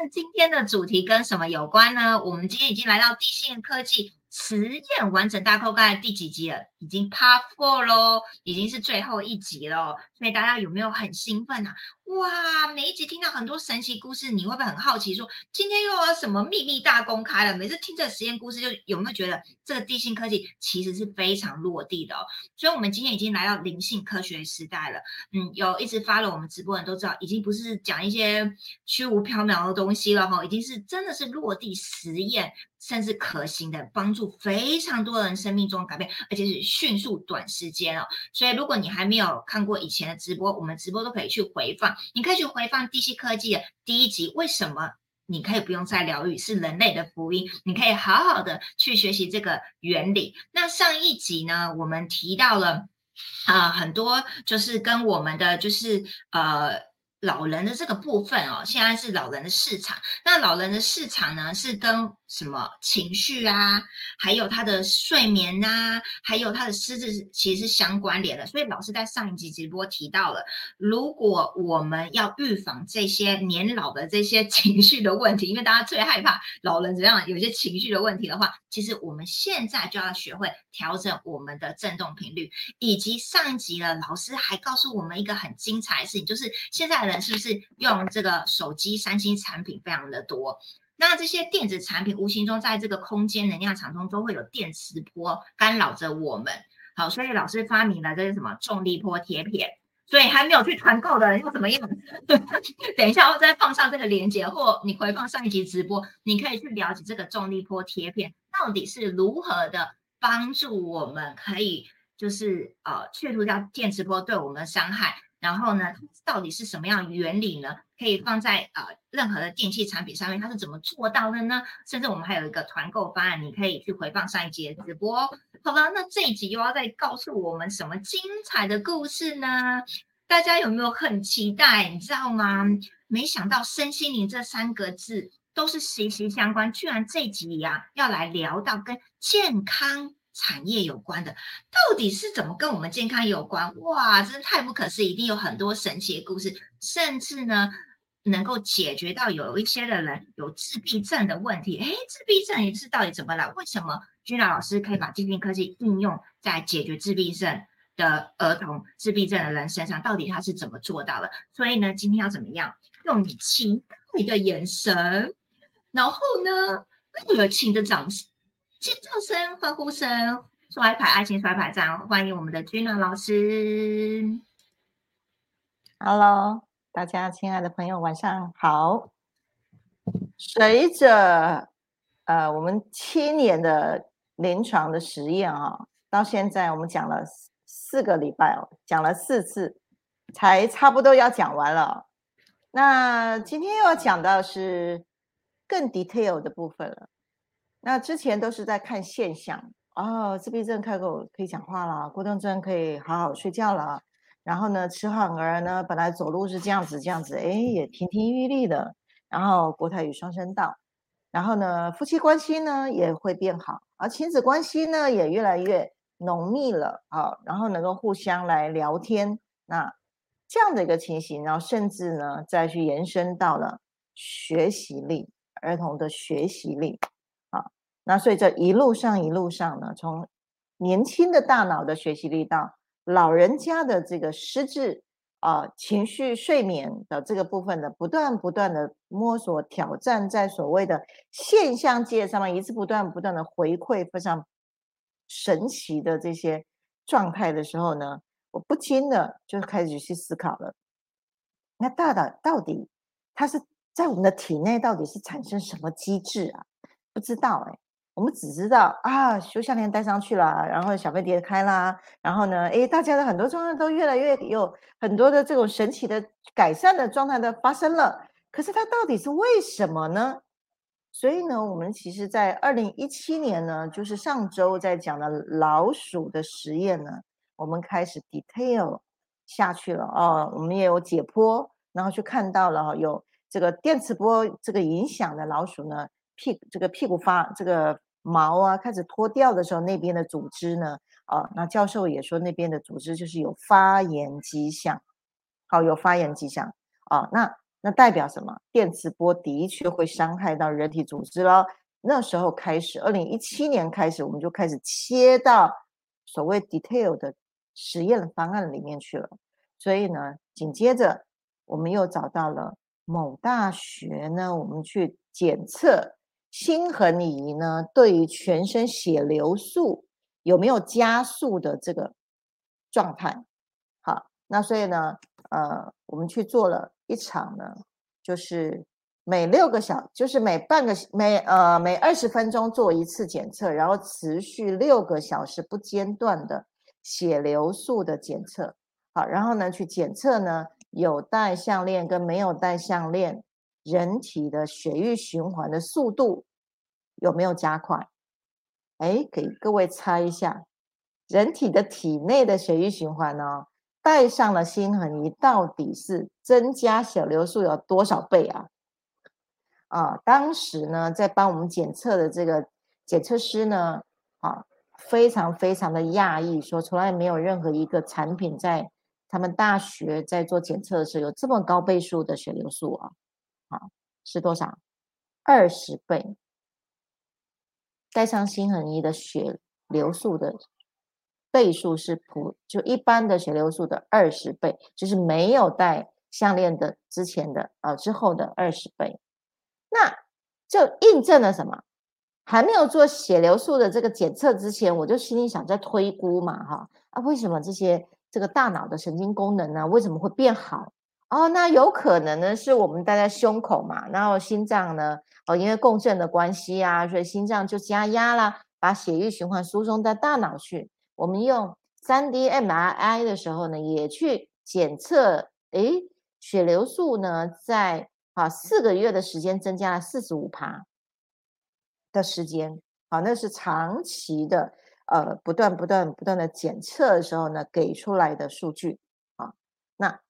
那今天的主题跟什么有关呢？我们今天已经来到地信科技。实验完整大扣盖第几集了？已经 Part Four 喽，已经是最后一集了。所以大家有没有很兴奋啊？哇，每一集听到很多神奇故事，你会不会很好奇？说今天又有什么秘密大公开了？每次听这实验故事，就有没有觉得这个地心科技其实是非常落地的？哦？所以，我们今天已经来到灵性科学时代了。嗯，有一直发了我们直播人都知道，已经不是讲一些虚无缥缈的东西了哈，已经是真的是落地实验。甚至可行的帮助非常多人生命中改变，而且是迅速短时间哦。所以如果你还没有看过以前的直播，我们直播都可以去回放。你可以去回放地系科技的第一集，为什么你可以不用再疗愈？是人类的福音，你可以好好的去学习这个原理。那上一集呢，我们提到了啊很多，就是跟我们的就是呃。老人的这个部分哦，现在是老人的市场。那老人的市场呢，是跟什么情绪啊，还有他的睡眠呐，还有他的失智，其实是相关联的。所以老师在上一集直播提到了，如果我们要预防这些年老的这些 情绪的问题，因为大家最害怕老人怎样有些情绪的问题的话，其实我们现在就要学会调整我们的振动频率。以及上一集呢，老师还告诉我们一个很精彩的事情，就是现在。人是不是用这个手机、三星产品非常的多？那这些电子产品无形中在这个空间能量场中都会有电磁波干扰着我们。好，所以老师发明了这是什么重力波贴片。所以还没有去团购的人又怎么样？等一下我再放上这个链接，或你回放上一集直播，你可以去了解这个重力波贴片到底是如何的帮助我们，可以就是呃去除掉电磁波对我们的伤害。然后呢，到底是什么样原理呢？可以放在呃任何的电器产品上面，它是怎么做到的呢？甚至我们还有一个团购方案，你可以去回放上一节的直播。好了，那这一集又要再告诉我们什么精彩的故事呢？大家有没有很期待？你知道吗？没想到身心灵这三个字都是息息相关，居然这集呀要来聊到跟健康。产业有关的，到底是怎么跟我们健康有关？哇，真的太不可思议！一定有很多神奇的故事，甚至呢，能够解决到有一些的人有自闭症的问题。诶，自闭症也是到底怎么了？为什么君娜老师可以把精神科技应用在解决自闭症的儿童、自闭症的人身上？到底他是怎么做到的？所以呢，今天要怎么样用你期待的眼神，然后呢，热情的掌声。尖叫声、欢呼声、刷牌、爱心刷牌站，欢迎我们的君娜老师。Hello，大家亲爱的朋友，晚上好。随着呃我们七年的临床的实验啊，到现在我们讲了四个礼拜哦，讲了四次，才差不多要讲完了。那今天又要讲到是更 detail 的部分了。那之前都是在看现象哦，自闭症开口可以讲话了，孤独症可以好好睡觉了，然后呢，迟缓儿呢本来走路是这样子这样子，哎，也亭亭玉立的，然后国台语双声道，然后呢，夫妻关系呢也会变好，而亲子关系呢也越来越浓密了啊，然后能够互相来聊天，那这样的一个情形，然后甚至呢再去延伸到了学习力，儿童的学习力。那所以这一路上一路上呢，从年轻的大脑的学习力到老人家的这个失智啊、情绪、睡眠的这个部分的不断不断的摸索挑战，在所谓的现象界上面一直不断不断的回馈非常神奇的这些状态的时候呢，我不禁的就开始去思考了。那大脑到底它是在我们的体内到底是产生什么机制啊？不知道哎。我们只知道啊，修项链戴上去了，然后小飞碟开啦，然后呢，诶，大家的很多状态都越来越有很多的这种神奇的改善的状态的发生了。可是它到底是为什么呢？所以呢，我们其实在二零一七年呢，就是上周在讲的老鼠的实验呢，我们开始 detail 下去了哦，我们也有解剖，然后去看到了有这个电磁波这个影响的老鼠呢，屁这个屁股发这个。毛啊，开始脱掉的时候，那边的组织呢？啊，那教授也说那边的组织就是有发炎迹象，好，有发炎迹象啊。那那代表什么？电磁波的确会伤害到人体组织了。那时候开始，二零一七年开始，我们就开始切到所谓 detail 的实验方案里面去了。所以呢，紧接着我们又找到了某大学呢，我们去检测心衡仪呢，对于全身血流速有没有加速的这个状态。好，那所以呢，呃，我们去做了一场呢，就是。每六个小，就是每半个每呃每二十分钟做一次检测，然后持续六个小时不间断的血流速的检测。好，然后呢去检测呢有戴项链跟没有戴项链人体的血液循环的速度有没有加快？哎，给各位猜一下，人体的体内的血液循环呢，带上了心衡仪，到底是增加血流速有多少倍啊？啊，当时呢，在帮我们检测的这个检测师呢，啊，非常非常的讶异，说从来没有任何一个产品在他们大学在做检测的时候有这么高倍数的血流速啊，啊，是多少？二十倍，戴上心恒仪的血流速的倍数是普就一般的血流速的二十倍，就是没有戴项链的之前的呃之后的二十倍。那就印证了什么？还没有做血流速的这个检测之前，我就心里想在推估嘛，哈啊，为什么这些这个大脑的神经功能呢？为什么会变好？哦，那有可能呢，是我们戴在胸口嘛，然后心脏呢，哦，因为共振的关系啊，所以心脏就加压啦，把血液循环输送到大脑去。我们用三 D MRI 的时候呢，也去检测，诶，血流速呢，在啊，四个月的时间增加了四十五趴的时间，好，那是长期的，呃，不断不断不断的检测的时候呢，给出来的数据啊，那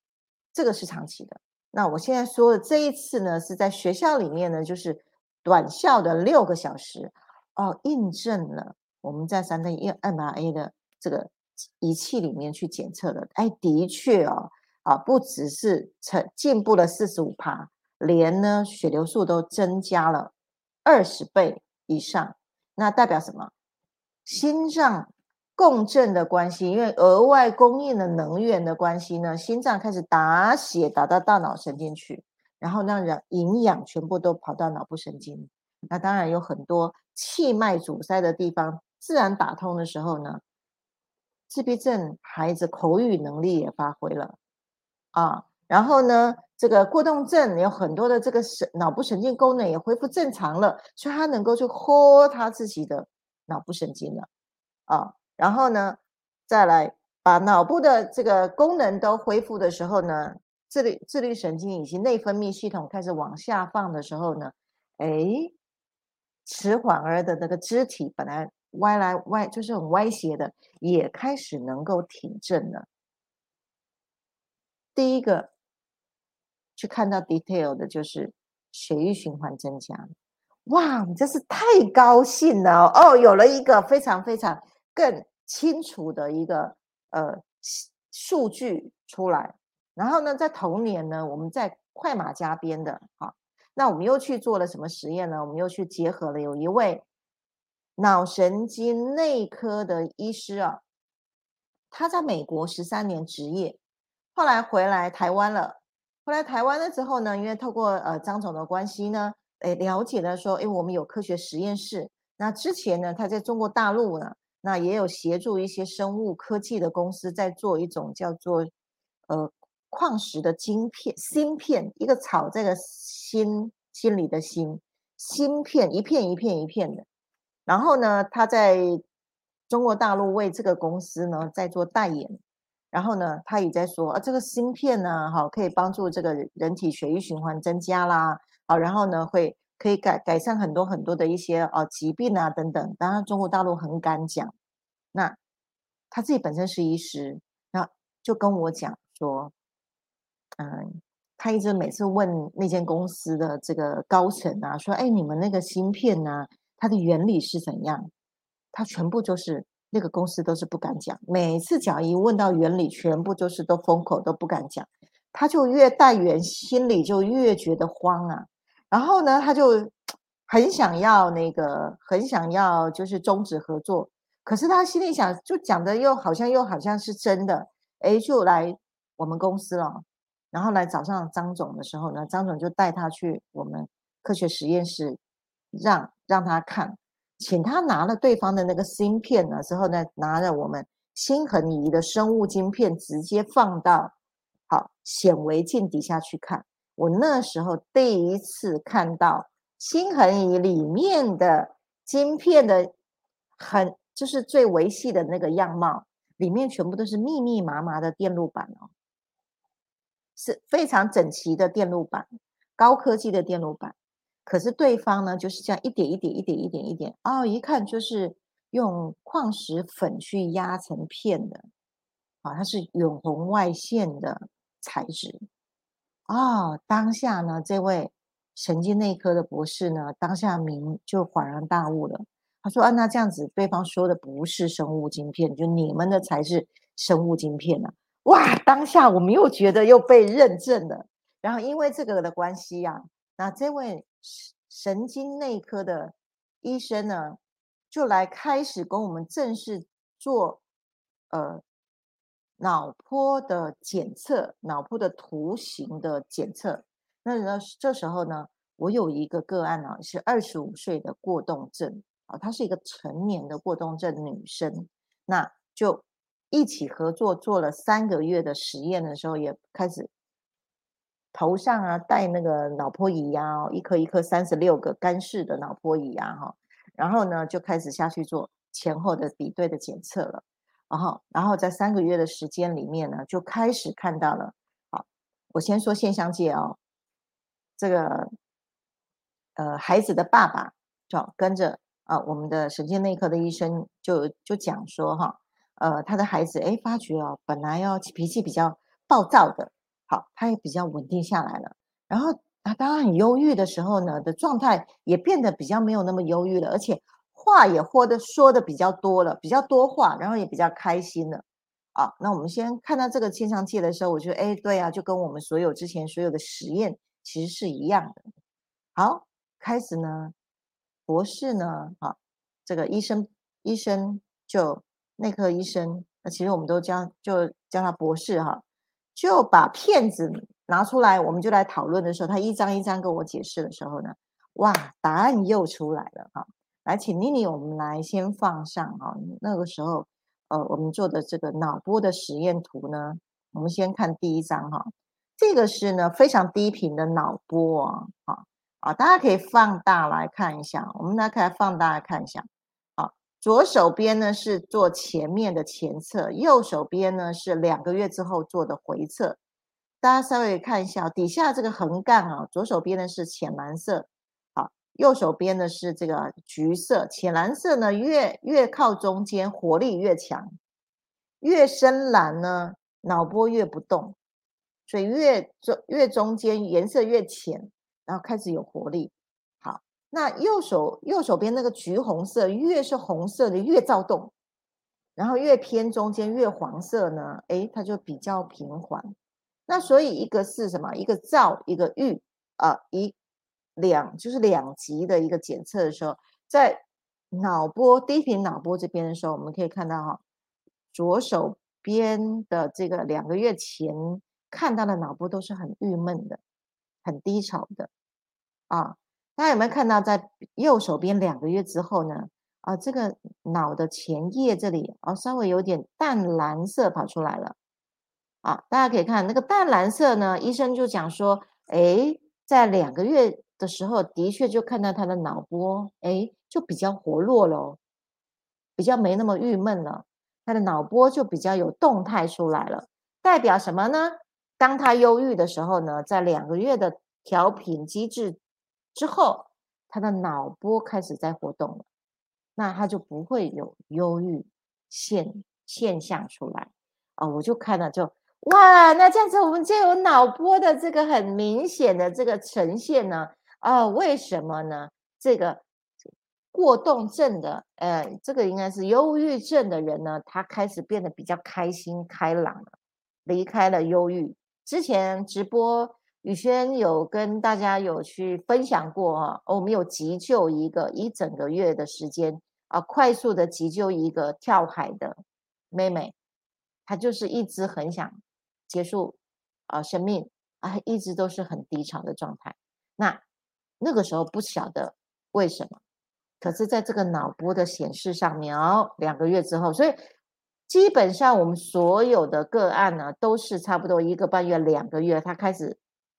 这个是长期的。那我现在说的这一次呢，是在学校里面呢，就是短效的六个小时，哦，印证了我们在三 D MRA 的这个仪器里面去检测的，哎，的确哦，啊，不只是成进步了四十五趴。连呢血流速都增加了二十倍以上，那代表什么？心脏共振的关系，因为额外供应的能源的关系呢，心脏开始打血打到大脑神经去，然后让人营养全部都跑到脑部神经。那当然有很多气脉阻塞的地方，自然打通的时候呢，自闭症孩子口语能力也发挥了啊，然后呢？这个过动症有很多的这个神脑部神经功能也恢复正常了，所以他能够去豁他自己的脑部神经了啊。然后呢，再来把脑部的这个功能都恢复的时候呢，自律自律神经以及内分泌系统开始往下放的时候呢，哎，迟缓儿的那个肢体本来歪来歪就是很歪斜的，也开始能够挺正了。第一个。去看到 detail 的，就是血液循环增加，哇，你真是太高兴了哦！有了一个非常非常更清楚的一个呃数据出来。然后呢，在同年呢，我们在快马加鞭的，啊，那我们又去做了什么实验呢？我们又去结合了有一位脑神经内科的医师啊，他在美国十三年执业，后来回来台湾了。回来台湾了之后呢，因为透过呃张总的关系呢，诶了解了说，诶我们有科学实验室。那之前呢，他在中国大陆呢，那也有协助一些生物科技的公司在做一种叫做呃矿石的晶片芯片，一个草这个心心里的心芯片，一片一片一片的。然后呢，他在中国大陆为这个公司呢在做代言。然后呢，他也在说啊，这个芯片呢，哈，可以帮助这个人体血液循环增加啦，好，然后呢，会可以改改善很多很多的一些哦疾病啊等等。当然，中国大陆很敢讲。那他自己本身是医师，那就跟我讲说，嗯，他一直每次问那间公司的这个高层啊，说，哎，你们那个芯片呢，它的原理是怎样？他全部就是。那个公司都是不敢讲，每次讲一问到原理，全部就是都封口，都不敢讲。他就越带远，心里就越觉得慌啊。然后呢，他就很想要那个，很想要就是终止合作。可是他心里想，就讲的又好像又好像是真的，哎，就来我们公司了。然后来找上张总的时候呢，张总就带他去我们科学实验室，让让他看，请他拿了对方的那个芯片呢之后呢，拿着我们新恒仪的生物晶片，直接放到好显微镜底下去看。我那时候第一次看到新恒仪里面的晶片的很。就是最维系的那个样貌，里面全部都是密密麻麻的电路板哦，是非常整齐的电路板，高科技的电路板。可是对方呢，就是这样一点一点、一点一点、一点哦，一看就是用矿石粉去压成片的啊，它是远红外线的材质哦。当下呢，这位神经内科的博士呢，当下明就恍然大悟了。他说：“啊，那这样子，对方说的不是生物晶片，就你们的才是生物晶片呢？哇！当下我们又觉得又被认证了。然后因为这个的关系呀，那这位神经内科的医生呢，就来开始跟我们正式做呃脑波的检测，脑波的图形的检测。那呢，这时候呢，我有一个个案呢，是二十五岁的过动症。”啊，她是一个成年的过动症女生，那就一起合作做了三个月的实验的时候，也开始头上啊戴那个脑波仪啊，一颗一颗三十六个干式的脑波仪啊，哈，然后呢就开始下去做前后的比对的检测了，然后然后在三个月的时间里面呢，就开始看到了，好，我先说现象界哦，这个呃孩子的爸爸就跟着。啊，我们的神经内科的医生就就讲说哈，呃，他的孩子哎，发觉哦，本来要脾气比较暴躁的，好，他也比较稳定下来了。然后他当他很忧郁的时候呢，的状态也变得比较没有那么忧郁了，而且话也或的说的比较多了，比较多话，然后也比较开心了。啊，那我们先看到这个现象界的时候，我觉得哎，对啊，就跟我们所有之前所有的实验其实是一样的。好，开始呢。博士呢？啊，这个医生，医生就内科医生，那其实我们都叫就叫他博士哈，就把片子拿出来，我们就来讨论的时候，他一张一张跟我解释的时候呢，哇，答案又出来了哈。来，请妮妮，我们来先放上哈，那个时候呃，我们做的这个脑波的实验图呢，我们先看第一张哈，这个是呢非常低频的脑波啊，啊。啊，大家可以放大来看一下。我们来可以放大来看一下。好，左手边呢是做前面的前侧，右手边呢是两个月之后做的回测。大家稍微看一下，底下这个横杠啊，左手边呢是浅蓝色，右手边呢是这个橘色。浅蓝色呢越越靠中间，活力越强；越深蓝呢，脑波越不动。所以越中越中间，颜色越浅。然后开始有活力，好，那右手右手边那个橘红色，越是红色的越躁动，然后越偏中间越黄色呢，哎，它就比较平缓。那所以一个是什么？一个躁，一个郁，啊，一两就是两级的一个检测的时候，在脑波低频脑波这边的时候，我们可以看到哈，左手边的这个两个月前看到的脑波都是很郁闷的，很低潮的。啊，大家有没有看到，在右手边两个月之后呢？啊，这个脑的前叶这里啊，稍微有点淡蓝色跑出来了。啊，大家可以看那个淡蓝色呢，医生就讲说，哎，在两个月的时候，的确就看到他的脑波，哎，就比较活络了，比较没那么郁闷了，他的脑波就比较有动态出来了，代表什么呢？当他忧郁的时候呢，在两个月的调频机制。之后，他的脑波开始在活动了，那他就不会有忧郁现现象出来啊！我就看了，就哇，那这样子我们就有脑波的这个很明显的这个呈现呢？哦，为什么呢？这个过动症的，呃，这个应该是忧郁症的人呢，他开始变得比较开心开朗了，离开了忧郁之前直播宇轩有跟大家有去分享过啊，我们有急救一个一整个月的时间啊，快速的急救一个跳海的妹妹，她就是一直很想结束啊生命啊，一直都是很低潮的状态。那那个时候不晓得为什么，可是在这个脑波的显示上面哦，两个月之后，所以。基本上我们所有的个案呢，都是差不多一个半月、两个月，它开始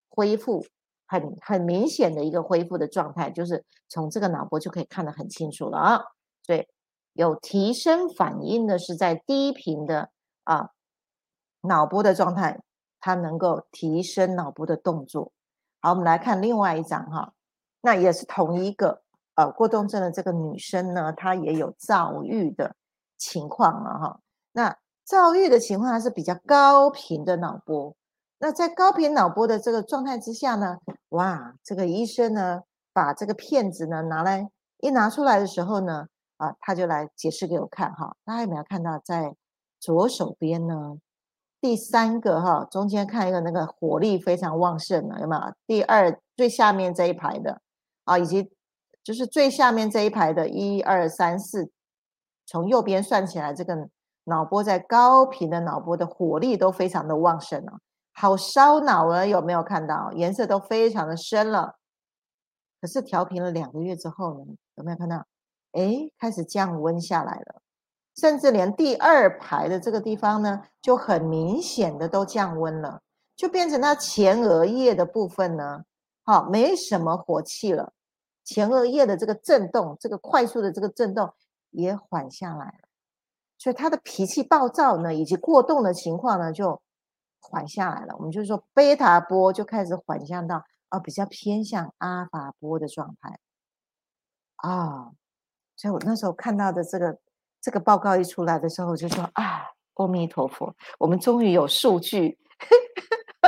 恢复，很很明显的一个恢复的状态，就是从这个脑波就可以看得很清楚了啊。所以有提升反应的是在低频的啊脑波的状态，它能够提升脑波的动作。好，我们来看另外一张哈，那也是同一个呃过动症的这个女生呢，她也有躁郁的情况了哈。那躁郁的情况还是比较高频的脑波。那在高频脑波的这个状态之下呢，哇，这个医生呢把这个片子呢拿来一拿出来的时候呢，啊，他就来解释给我看哈。大家有没有看到在左手边呢？第三个哈，中间看一个那个火力非常旺盛的，有没有？第二最下面这一排的啊，以及就是最下面这一排的一二三四，从右边算起来这个。脑波在高频的脑波的火力都非常的旺盛哦，好烧脑了，有没有看到？颜色都非常的深了。可是调频了两个月之后呢，有没有看到？哎，开始降温下来了，甚至连第二排的这个地方呢，就很明显的都降温了，就变成它前额叶的部分呢，好，没什么火气了，前额叶的这个震动，这个快速的这个震动也缓下来了。所以他的脾气暴躁呢，以及过动的情况呢，就缓下来了。我们就是说，贝塔波就开始缓向到啊，比较偏向阿法波的状态啊。所以我那时候看到的这个这个报告一出来的时候，我就说啊，阿弥陀佛，我们终于有数据，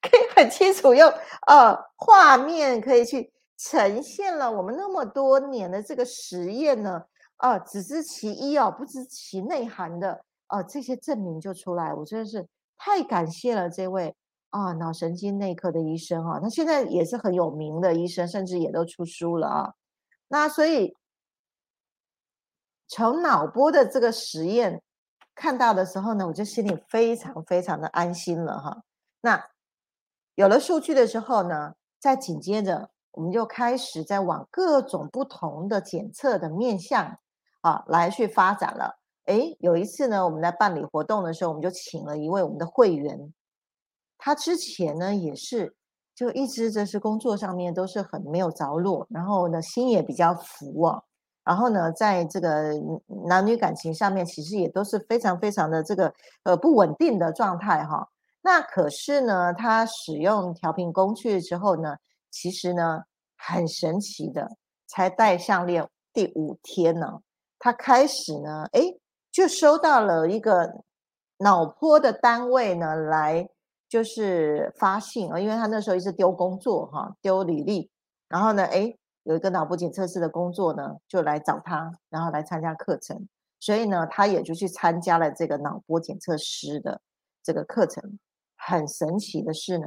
可以很清楚用呃画面可以去呈现了我们那么多年的这个实验呢。啊，只知其一哦，不知其内涵的啊，这些证明就出来，我真的是太感谢了这位啊脑神经内科的医生啊，他现在也是很有名的医生，甚至也都出书了啊。那所以从脑波的这个实验看到的时候呢，我就心里非常非常的安心了哈。那有了数据的时候呢，再紧接着我们就开始在往各种不同的检测的面向。啊，来去发展了。哎，有一次呢，我们在办理活动的时候，我们就请了一位我们的会员。他之前呢也是，就一直这是工作上面都是很没有着落，然后呢心也比较浮啊。然后呢，在这个男女感情上面，其实也都是非常非常的这个呃不稳定的状态哈。那可是呢，他使用调频工具之后呢，其实呢很神奇的，才戴项链第五天呢。他开始呢，哎，就收到了一个脑波的单位呢，来就是发信啊，因为他那时候一直丢工作哈，丢履历，然后呢，哎，有一个脑波检测室的工作呢，就来找他，然后来参加课程，所以呢，他也就去参加了这个脑波检测师的这个课程。很神奇的是呢，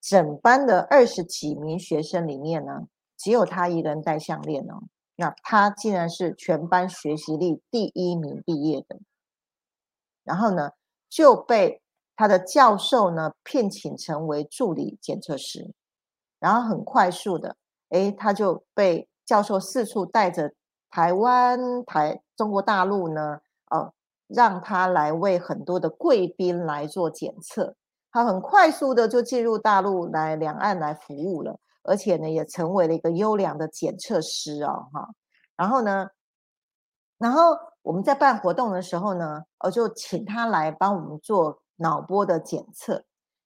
整班的二十几名学生里面呢，只有他一个人戴项链哦。那他竟然是全班学习力第一名毕业的，然后呢就被他的教授呢聘请成为助理检测师，然后很快速的，哎，他就被教授四处带着台湾、台中国大陆呢，哦，让他来为很多的贵宾来做检测，他很快速的就进入大陆来两岸来服务了。而且呢，也成为了一个优良的检测师哦，哈。然后呢，然后我们在办活动的时候呢，我就请他来帮我们做脑波的检测。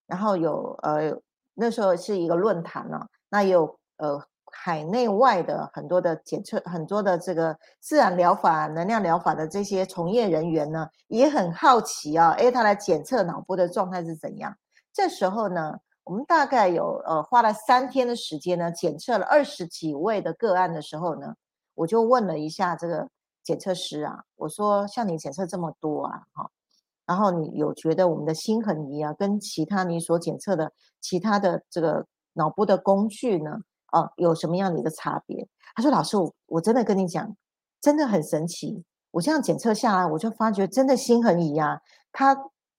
然后有呃，那时候是一个论坛呢，那有呃海内外的很多的检测，很多的这个自然疗法、能量疗法的这些从业人员呢，也很好奇啊，哎，他来检测脑波的状态是怎样？这时候呢。我们大概有呃花了三天的时间呢，检测了二十几位的个案的时候呢，我就问了一下这个检测师啊，我说像你检测这么多啊，哈，然后你有觉得我们的心衡仪啊，跟其他你所检测的其他的这个脑波的工具呢，哦，有什么样的一个差别？他说：“老师，我我真的跟你讲，真的很神奇。我这样检测下来，我就发觉真的心衡仪啊，他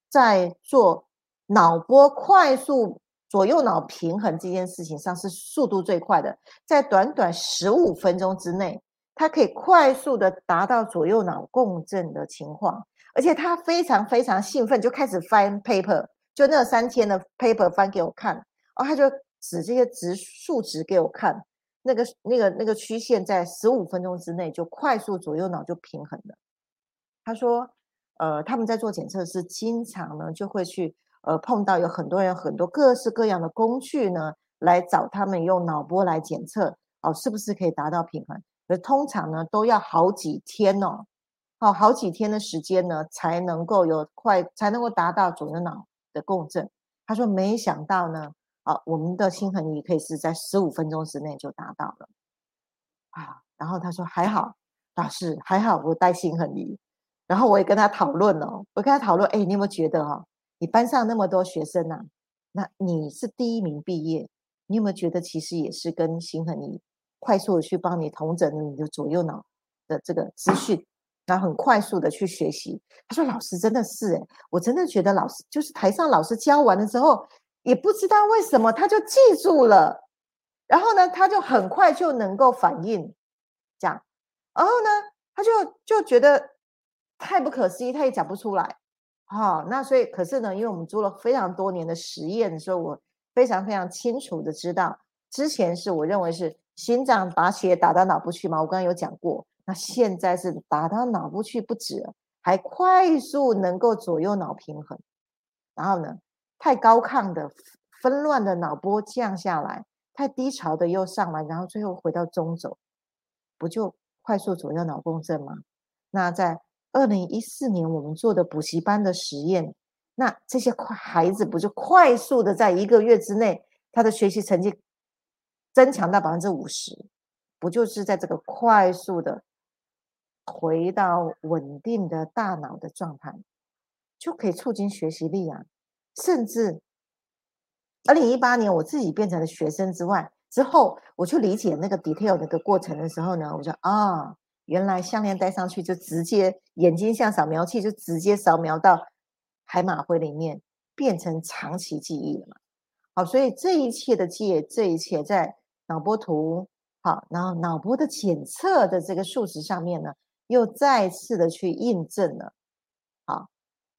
在做脑波快速左右脑平衡这件事情上是速度最快的，在短短十五分钟之内，他可以快速的达到左右脑共振的情况。”而且他非常非常兴奋，就开始翻 paper，就那三天的 paper 翻给我看，哦，他就指这些值数值给我看，那个那个那个曲线在十五分钟之内就快速左右脑就平衡了。他说，呃，他们在做检测是经常呢就会去呃碰到有很多人很多各式各样的工具呢来找他们用脑波来检测，哦，是不是可以达到平衡？而通常呢都要好几天哦。好好几天的时间呢，才能够有快，才能够达到左右脑的共振。他说没想到呢，啊，我们的心衡仪可以是在十五分钟之内就达到了，啊，然后他说还好，老师还好我带心衡仪，然后我也跟他讨论了，我跟他讨论，哎，你有没有觉得哈，你班上那么多学生呐，那你是第一名毕业，你有没有觉得其实也是跟心衡仪快速的去帮你同整你的左右脑的这个资讯？然后很快速的去学习。他说：“老师真的是哎，我真的觉得老师就是台上老师教完了之后，也不知道为什么他就记住了，然后呢，他就很快就能够反应，这样，然后呢，他就就觉得太不可思议，他也讲不出来。好，那所以可是呢，因为我们做了非常多年的实验，所以我非常非常清楚的知道，之前是我认为是心脏把血打到脑部去嘛，我刚刚有讲过。”那现在是打到脑部去不止，还快速能够左右脑平衡，然后呢，太高亢的纷乱的脑波降下来，太低潮的又上来，然后最后回到中轴，不就快速左右脑共振吗？那在二零一四年我们做的补习班的实验，那这些快孩子不就快速的在一个月之内，他的学习成绩增强到百分之五十，不就是在这个快速的？回到稳定的大脑的状态，就可以促进学习力啊！甚至二零一八年我自己变成了学生之外，之后我去理解那个 detail 那个过程的时候呢，我说啊，原来项链戴上去就直接眼睛像扫描器，就直接扫描到海马回里面，变成长期记忆了嘛？好，所以这一切的记，这一切在脑波图好，然后脑波的检测的这个数值上面呢？又再次的去印证了，好，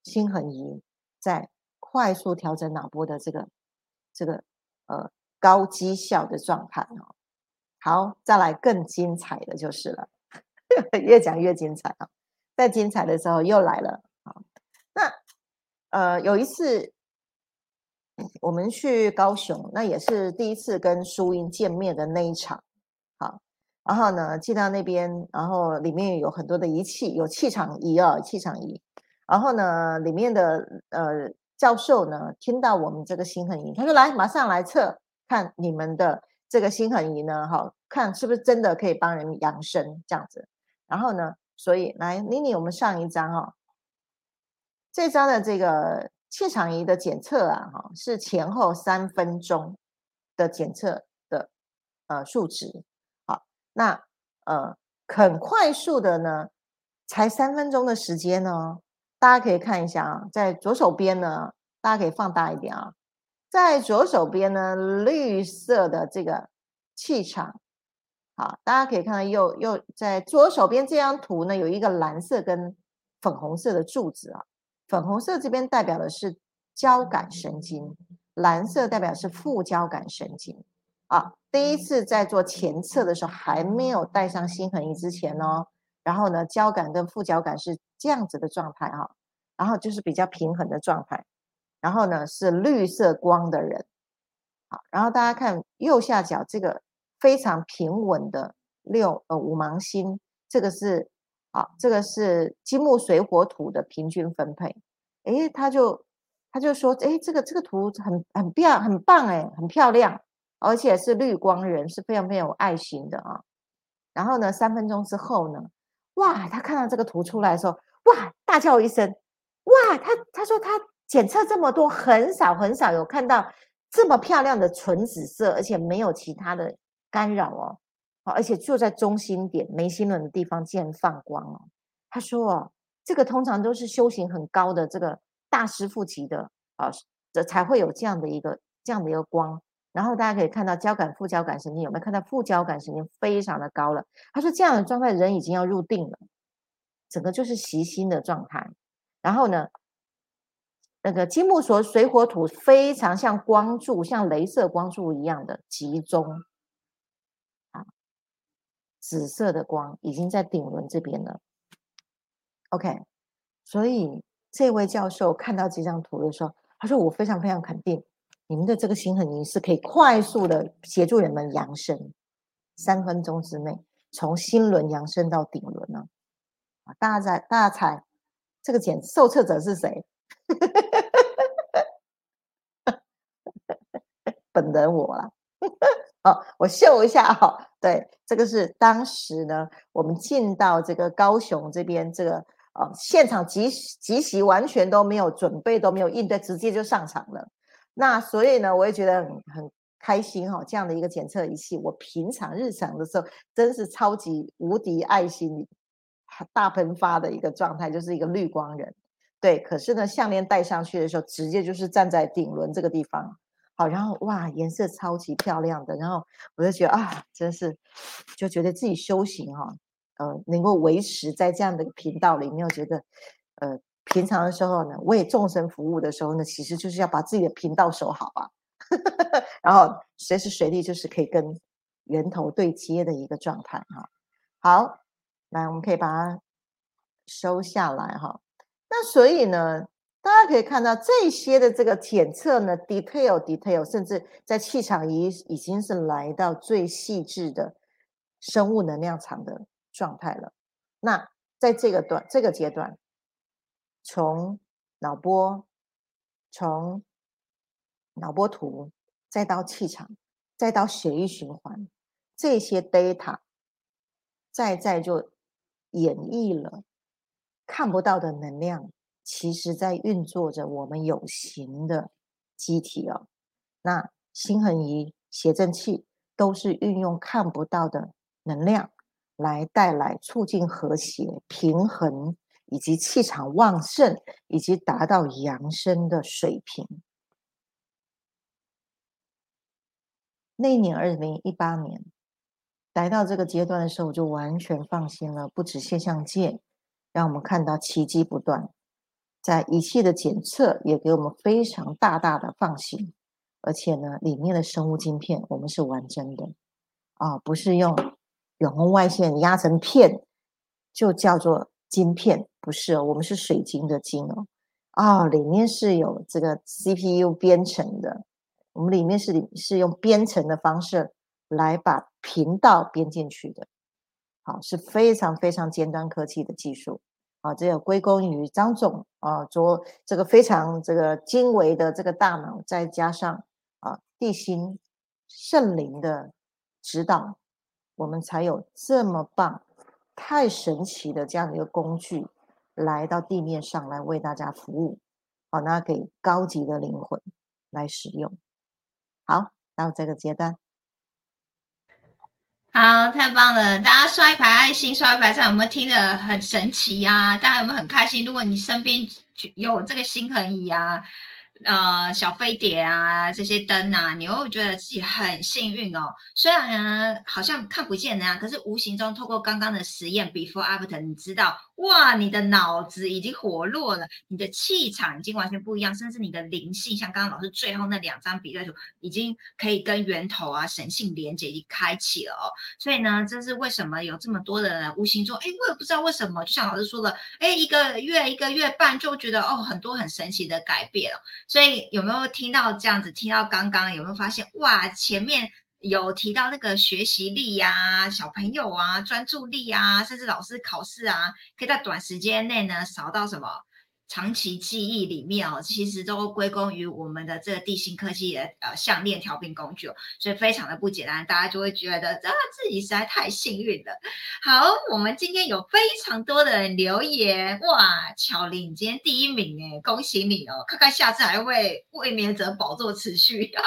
心恒仪在快速调整脑波的这个这个呃高绩效的状态哦。好，再来更精彩的就是了，越讲越精彩啊！在精彩的时候又来了啊。那呃有一次我们去高雄，那也是第一次跟淑英见面的那一场，好。然后呢，进到那边，然后里面有很多的仪器，有气场仪啊，气场仪。然后呢，里面的呃教授呢，听到我们这个心恒仪，他说：“来，马上来测，看你们的这个心恒仪呢，哈，看是不是真的可以帮人养生这样子。”然后呢，所以来妮妮，我们上一张哈，这张的这个气场仪的检测啊，哈，是前后三分钟的检测的呃数值。好那呃，很快速的呢，才三分钟的时间呢，大家可以看一下啊，在左手边呢，大家可以放大一点啊，在左手边呢，绿色的这个气场，好，大家可以看到右右在左手边这张图呢，有一个蓝色跟粉红色的柱子啊，粉红色这边代表的是交感神经，蓝色代表是副交感神经。啊，第一次在做前侧的时候还没有带上心恒仪之前呢，然后呢，交感跟副交感是这样子的状态哈，然后就是比较平衡的状态，然后呢是绿色光的人，好，然后大家看右下角这个非常平稳的六呃五芒星，这个是啊，这个是金木水火土的平均分配，诶，他就他就说，诶，这个这个图很很漂很棒诶，很漂亮。而且是绿光人，是非常非常有爱心的啊。然后呢，三分钟之后呢，哇，他看到这个图出来的时候，哇，大叫一声，哇，他他说他检测这么多，很少很少有看到这么漂亮的纯紫色，而且没有其他的干扰哦，好而且就在中心点眉心轮的地方竟然放光哦。他说哦，这个通常都是修行很高的这个大师傅级的啊，这才会有这样的一个这样的一个光。然后大家可以看到交感副交感神经有没有看到副交感神经非常的高了？他说这样的状态人已经要入定了，整个就是习心的状态。然后呢，那个金木所水火土非常像光柱，像镭射光柱一样的集中啊，紫色的光已经在顶轮这边了。OK，所以这位教授看到这张图的时候，他说我非常非常肯定。你们的这个心狠仪是可以快速的协助人们扬升，三分钟之内从心轮扬升到顶轮呢？啊，大家在大家猜这个检受测者是谁？本人我啦。哦，我秀一下哈。对，这个是当时呢，我们进到这个高雄这边，这个呃现场即即席完全都没有准备，都没有应对，直接就上场了。那所以呢，我也觉得很很开心哈，这样的一个检测仪器，我平常日常的时候真是超级无敌爱心大喷发的一个状态，就是一个绿光人。对，可是呢，项链戴上去的时候，直接就是站在顶轮这个地方，好，然后哇，颜色超级漂亮的，然后我就觉得啊，真是就觉得自己修行哈，呃，能够维持在这样的频道里面，我觉得呃。平常的时候呢，为众生服务的时候呢，其实就是要把自己的频道守好啊，然后随时随地就是可以跟源头对接的一个状态哈。好，来我们可以把它收下来哈。那所以呢，大家可以看到这些的这个检测呢，detail detail，甚至在气场仪已经是来到最细致的生物能量场的状态了。那在这个段这个阶段。从脑波，从脑波图，再到气场，再到血液循环，这些 data，再再就演绎了看不到的能量，其实在运作着我们有形的机体哦。那心恒仪、谐振器都是运用看不到的能量来带来促进和谐、平衡。以及气场旺盛，以及达到扬升的水平。那年二零一八年来到这个阶段的时候，我就完全放心了。不止现象界让我们看到奇迹不断，在仪器的检测也给我们非常大大的放心。而且呢，里面的生物晶片我们是完整的啊，不是用远红外线压成片，就叫做。晶片不是哦，我们是水晶的晶哦，啊，里面是有这个 CPU 编程的，我们里面是是用编程的方式来把频道编进去的，好，是非常非常尖端科技的技术啊，这要归功于张总啊，做这个非常这个精微的这个大脑，再加上啊地心圣灵的指导，我们才有这么棒。太神奇的这样的一个工具，来到地面上来为大家服务，好，那给高级的灵魂来使用。好，到这个阶段，好，太棒了！大家刷一排爱心，刷一排赞，我们听得很神奇呀？大家有没有很开心？如果你身边有这个心恒仪啊。呃，小飞碟啊，这些灯啊，你会觉得自己很幸运哦。虽然好像看不见啊，可是无形中透过刚刚的实验，before after，你知道。哇，你的脑子已经活络了，你的气场已经完全不一样，甚至你的灵性，像刚刚老师最后那两张比对图，已经可以跟源头啊神性连接，已经开启了哦。所以呢，这是为什么有这么多的人无形中，哎，我也不知道为什么，就像老师说的，哎，一个月一个月半就觉得哦，很多很神奇的改变了。所以有没有听到这样子？听到刚刚有没有发现？哇，前面。有提到那个学习力呀，小朋友啊，专注力啊，甚至老师考试啊，可以在短时间内呢少到什么长期记忆里面哦，其实都归功于我们的这个地心科技的呃项链调频工具，所以非常的不简单，大家就会觉得啊自己实在太幸运了。好，我们今天有非常多的人留言，哇，巧玲今天第一名哎，恭喜你哦！看看下次还会卫冕者宝座持续啊！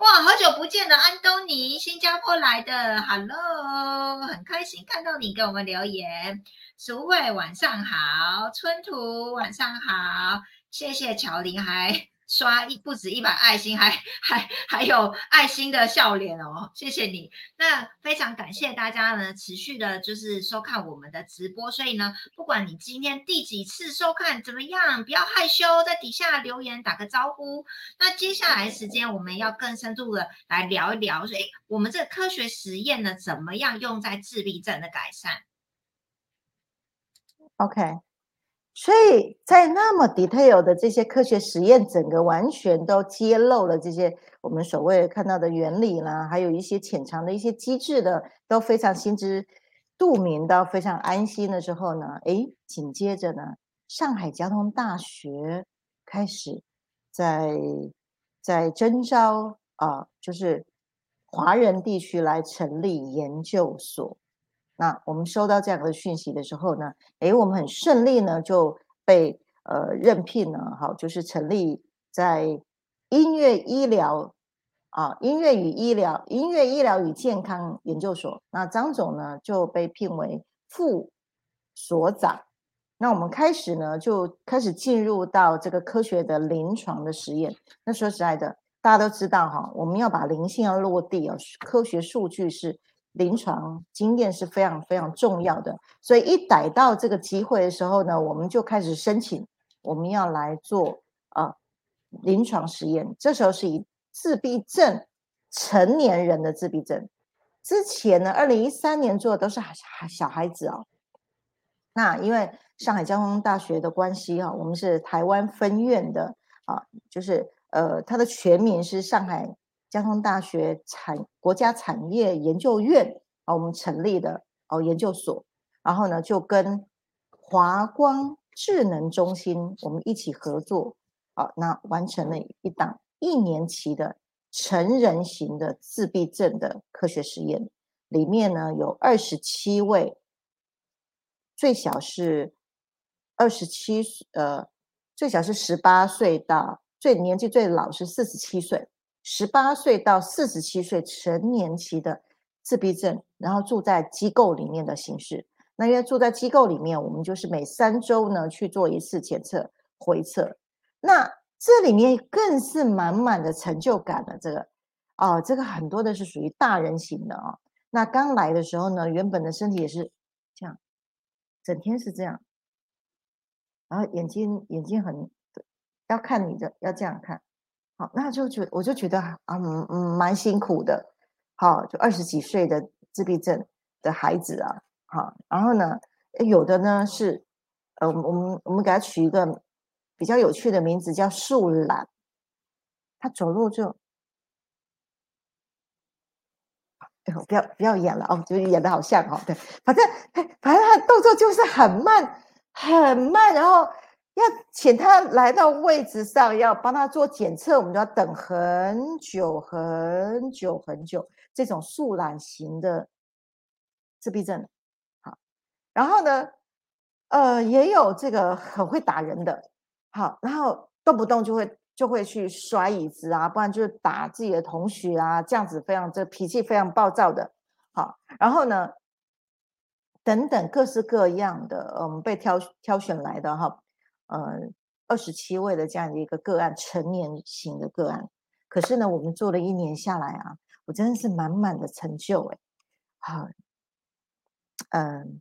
哇，好久不见了，安东尼，新加坡来的，Hello，很开心看到你给我们留言。淑慧晚上好，春图晚上好，谢谢乔林，还 刷一不止一百爱心，还还还有爱心的笑脸哦，谢谢你。那非常感谢大家呢，持续的就是收看我们的直播，所以呢，不管你今天第几次收看怎么样，不要害羞，在底下留言打个招呼。那接下来时间我们要更深度的来聊一聊，所以我们这个科学实验呢，怎么样用在自闭症的改善？OK，所以在那么 detail 的这些科学实验，整个完全都揭露了这些我们所谓看到的原理啦，还有一些潜藏的一些机制的，都非常心知肚明，到非常安心的时候呢，诶，紧接着呢，上海交通大学开始在在征招啊，就是华人地区来成立研究所。那我们收到这样的讯息的时候呢，诶，我们很顺利呢就被呃任聘了，好，就是成立在音乐医疗啊，音乐与医疗，音乐医疗与健康研究所。那张总呢就被聘为副所长。那我们开始呢就开始进入到这个科学的临床的实验。那说实在的，大家都知道哈，我们要把灵性要落地啊，科学数据是。临床经验是非常非常重要的，所以一逮到这个机会的时候呢，我们就开始申请，我们要来做啊临床实验。这时候是以自闭症成年人的自闭症，之前呢，二零一三年做的都是小孩子哦。那因为上海交通大学的关系哈，我们是台湾分院的啊，就是呃，它的全名是上海。交通大学产国家产业研究院啊，我们成立的哦研究所，然后呢就跟华光智能中心我们一起合作啊，那完成了一档一年期的成人型的自闭症的科学实验，里面呢有二十七位，最小是二十七呃，最小是十八岁到最年纪最老是四十七岁。十八岁到四十七岁成年期的自闭症，然后住在机构里面的形式。那因为住在机构里面，我们就是每三周呢去做一次检测回测。那这里面更是满满的成就感的。这个哦，这个很多的是属于大人型的啊。那刚来的时候呢，原本的身体也是这样，整天是这样，然后眼睛眼睛很要看你的，要这样看。好，那就觉我就觉得啊，嗯嗯，蛮辛苦的。好，就二十几岁的自闭症的孩子啊，好，然后呢，有的呢是，呃，我们我们给他取一个比较有趣的名字，叫树懒。他走路就，哎呦，不要不要演了哦，就演的好像哦，对，反正反正他动作就是很慢很慢，然后。要请他来到位置上，要帮他做检测，我们就要等很久很久很久。这种树懒型的自闭症，好，然后呢，呃，也有这个很会打人的，好，然后动不动就会就会去摔椅子啊，不然就是打自己的同学啊，这样子非常这脾气非常暴躁的，好，然后呢，等等各式各样的，我嗯，被挑挑选来的哈。呃，二十七位的这样的一个个案，成年型的个案。可是呢，我们做了一年下来啊，我真的是满满的成就哎。好，嗯，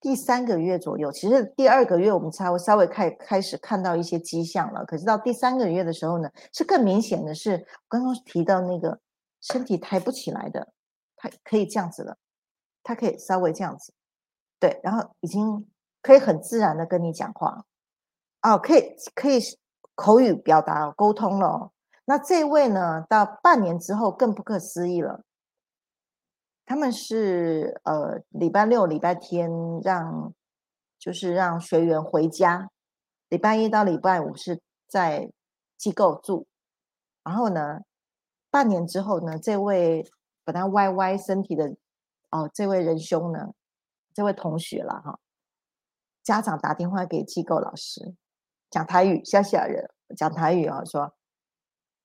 第三个月左右，其实第二个月我们才会稍微开开始看到一些迹象了。可是到第三个月的时候呢，是更明显的是，刚刚提到那个身体抬不起来的，他可以这样子了，他可以稍微这样子，对，然后已经可以很自然的跟你讲话。哦，可以可以口语表达沟通了。那这位呢，到半年之后更不可思议了。他们是呃礼拜六、礼拜天让就是让学员回家，礼拜一到礼拜五是在机构住，然后呢，半年之后呢，这位本来歪歪身体的哦，这位仁兄呢，这位同学了哈，家长打电话给机构老师，讲台语，乡下人讲台语啊，说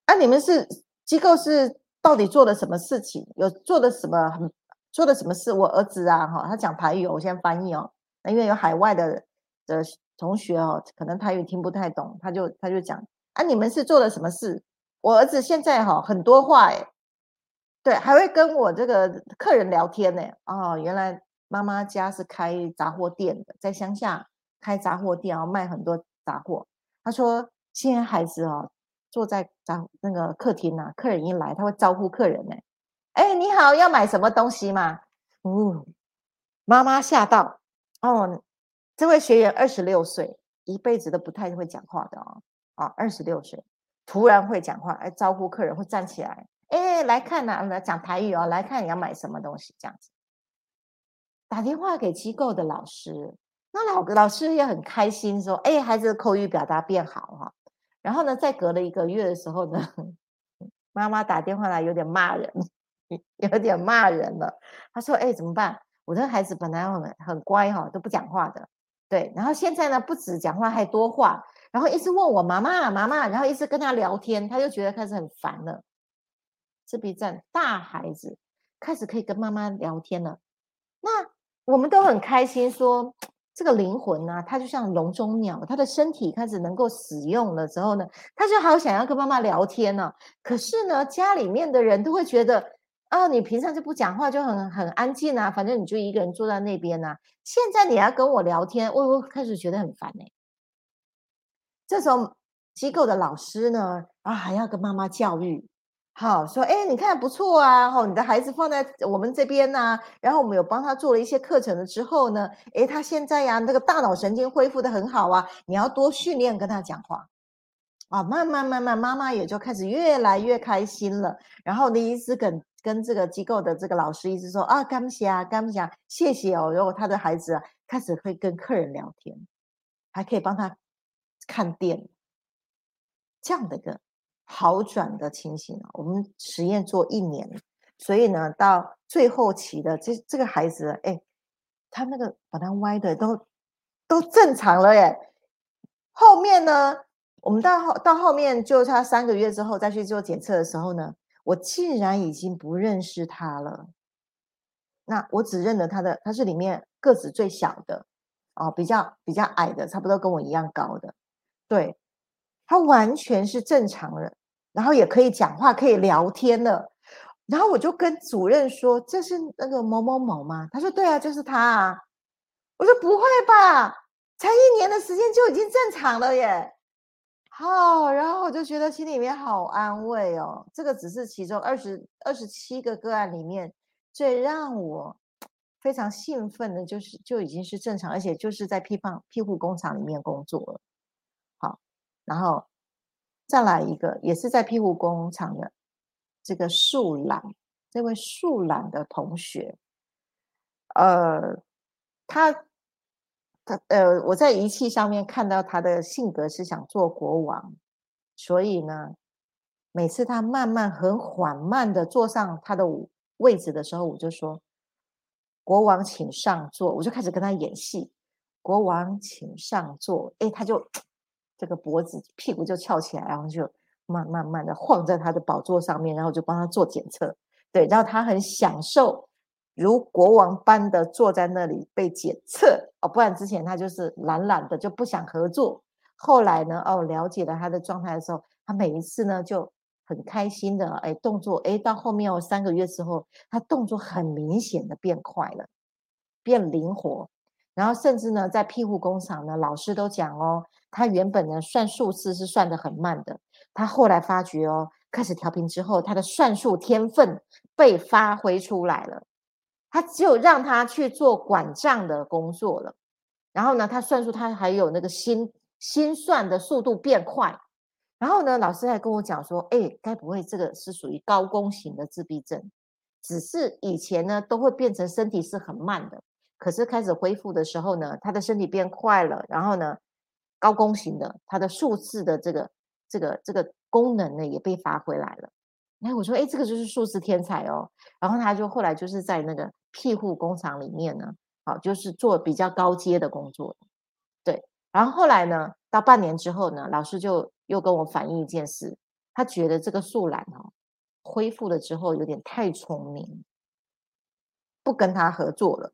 啊，你们是机构是到底做了什么事情？有做了什么很做了什么事？我儿子啊，哈，他讲台语，我先翻译哦，那因为有海外的的。同学哦，可能台语听不太懂，他就他就讲啊，你们是做了什么事？我儿子现在哈很多话哎，对，还会跟我这个客人聊天呢。哦，原来妈妈家是开杂货店的，在乡下开杂货店然后，卖很多杂货。他说现在孩子哦坐在杂那个客厅呐，客人一来他会招呼客人呢。哎，你好，要买什么东西吗？嗯，妈妈吓到哦。这位学员二十六岁，一辈子都不太会讲话的哦。啊，二十六岁，突然会讲话，哎，招呼客人会站起来，哎，来看呐，来讲台语哦，来看你要买什么东西这样子。打电话给机构的老师，那老老师也很开心，说，哎，孩子的口语表达变好哈。然后呢，在隔了一个月的时候呢，妈妈打电话来，有点骂人，有点骂人了。他说，哎，怎么办？我的孩子本来很很乖哈，都不讲话的。对，然后现在呢，不止讲话，还多话，然后一直问我妈妈妈妈，然后一直跟他聊天，他就觉得开始很烦了。自闭症大孩子开始可以跟妈妈聊天了，那我们都很开心，说这个灵魂呢，它就像笼中鸟，它的身体开始能够使用了之后呢，他就好想要跟妈妈聊天呢。可是呢，家里面的人都会觉得。哦，你平常就不讲话，就很很安静啊，反正你就一个人坐在那边呐。现在你要跟我聊天，我我开始觉得很烦哎。这时候机构的老师呢，啊还要跟妈妈教育，好说，哎，你看不错啊，吼，你的孩子放在我们这边呐，然后我们有帮他做了一些课程了之后呢，哎，他现在呀，那个大脑神经恢复的很好啊，你要多训练跟他讲话。啊，慢慢慢慢，妈妈也就开始越来越开心了。然后呢，一直跟跟这个机构的这个老师一直说啊，感谢啊，感谢，谢谢哦。然后他的孩子啊，开始会跟客人聊天，还可以帮他看店，这样的一个好转的情形啊。我们实验做一年，所以呢，到最后期的这这个孩子，哎，他那个把他歪的都都正常了耶。后面呢？我们到后到后面，就差三个月之后再去做检测的时候呢，我竟然已经不认识他了。那我只认得他的，他是里面个子最小的，哦，比较比较矮的，差不多跟我一样高的。对，他完全是正常人，然后也可以讲话，可以聊天了。然后我就跟主任说：“这是那个某某某吗？”他说：“对啊，就是他啊。”我说：“不会吧？才一年的时间就已经正常了耶！”好，然后我就觉得心里面好安慰哦。这个只是其中二十二十七个个案里面最让我非常兴奋的，就是就已经是正常，而且就是在批放庇护工厂里面工作了。然后再来一个，也是在庇护工厂的这个树懒，这位树懒的同学，呃，他。他呃，我在仪器上面看到他的性格是想做国王，所以呢，每次他慢慢很缓慢的坐上他的位置的时候，我就说：“国王请上座。”我就开始跟他演戏：“国王请上座。”哎，他就这个脖子屁股就翘起来，然后就慢慢慢的晃在他的宝座上面，然后就帮他做检测。对，然后他很享受。如国王般的坐在那里被检测哦，不然之前他就是懒懒的就不想合作。后来呢，哦，了解了他的状态的时候，他每一次呢就很开心的，哎，动作哎，到后面哦三个月之后，他动作很明显的变快了，变灵活。然后甚至呢，在庇护工厂呢，老师都讲哦，他原本呢算数字是算的很慢的，他后来发觉哦，开始调频之后，他的算术天分被发挥出来了。他只有让他去做管账的工作了，然后呢，他算数他还有那个心心算的速度变快，然后呢，老师还跟我讲说，哎，该不会这个是属于高功型的自闭症？只是以前呢都会变成身体是很慢的，可是开始恢复的时候呢，他的身体变快了，然后呢，高功型的，他的数字的这个这个这个功能呢也被发回来了。哎，我说，哎，这个就是数字天才哦。然后他就后来就是在那个庇护工厂里面呢，好，就是做比较高阶的工作。对，然后后来呢，到半年之后呢，老师就又跟我反映一件事，他觉得这个素兰哦，恢复了之后有点太聪明，不跟他合作了。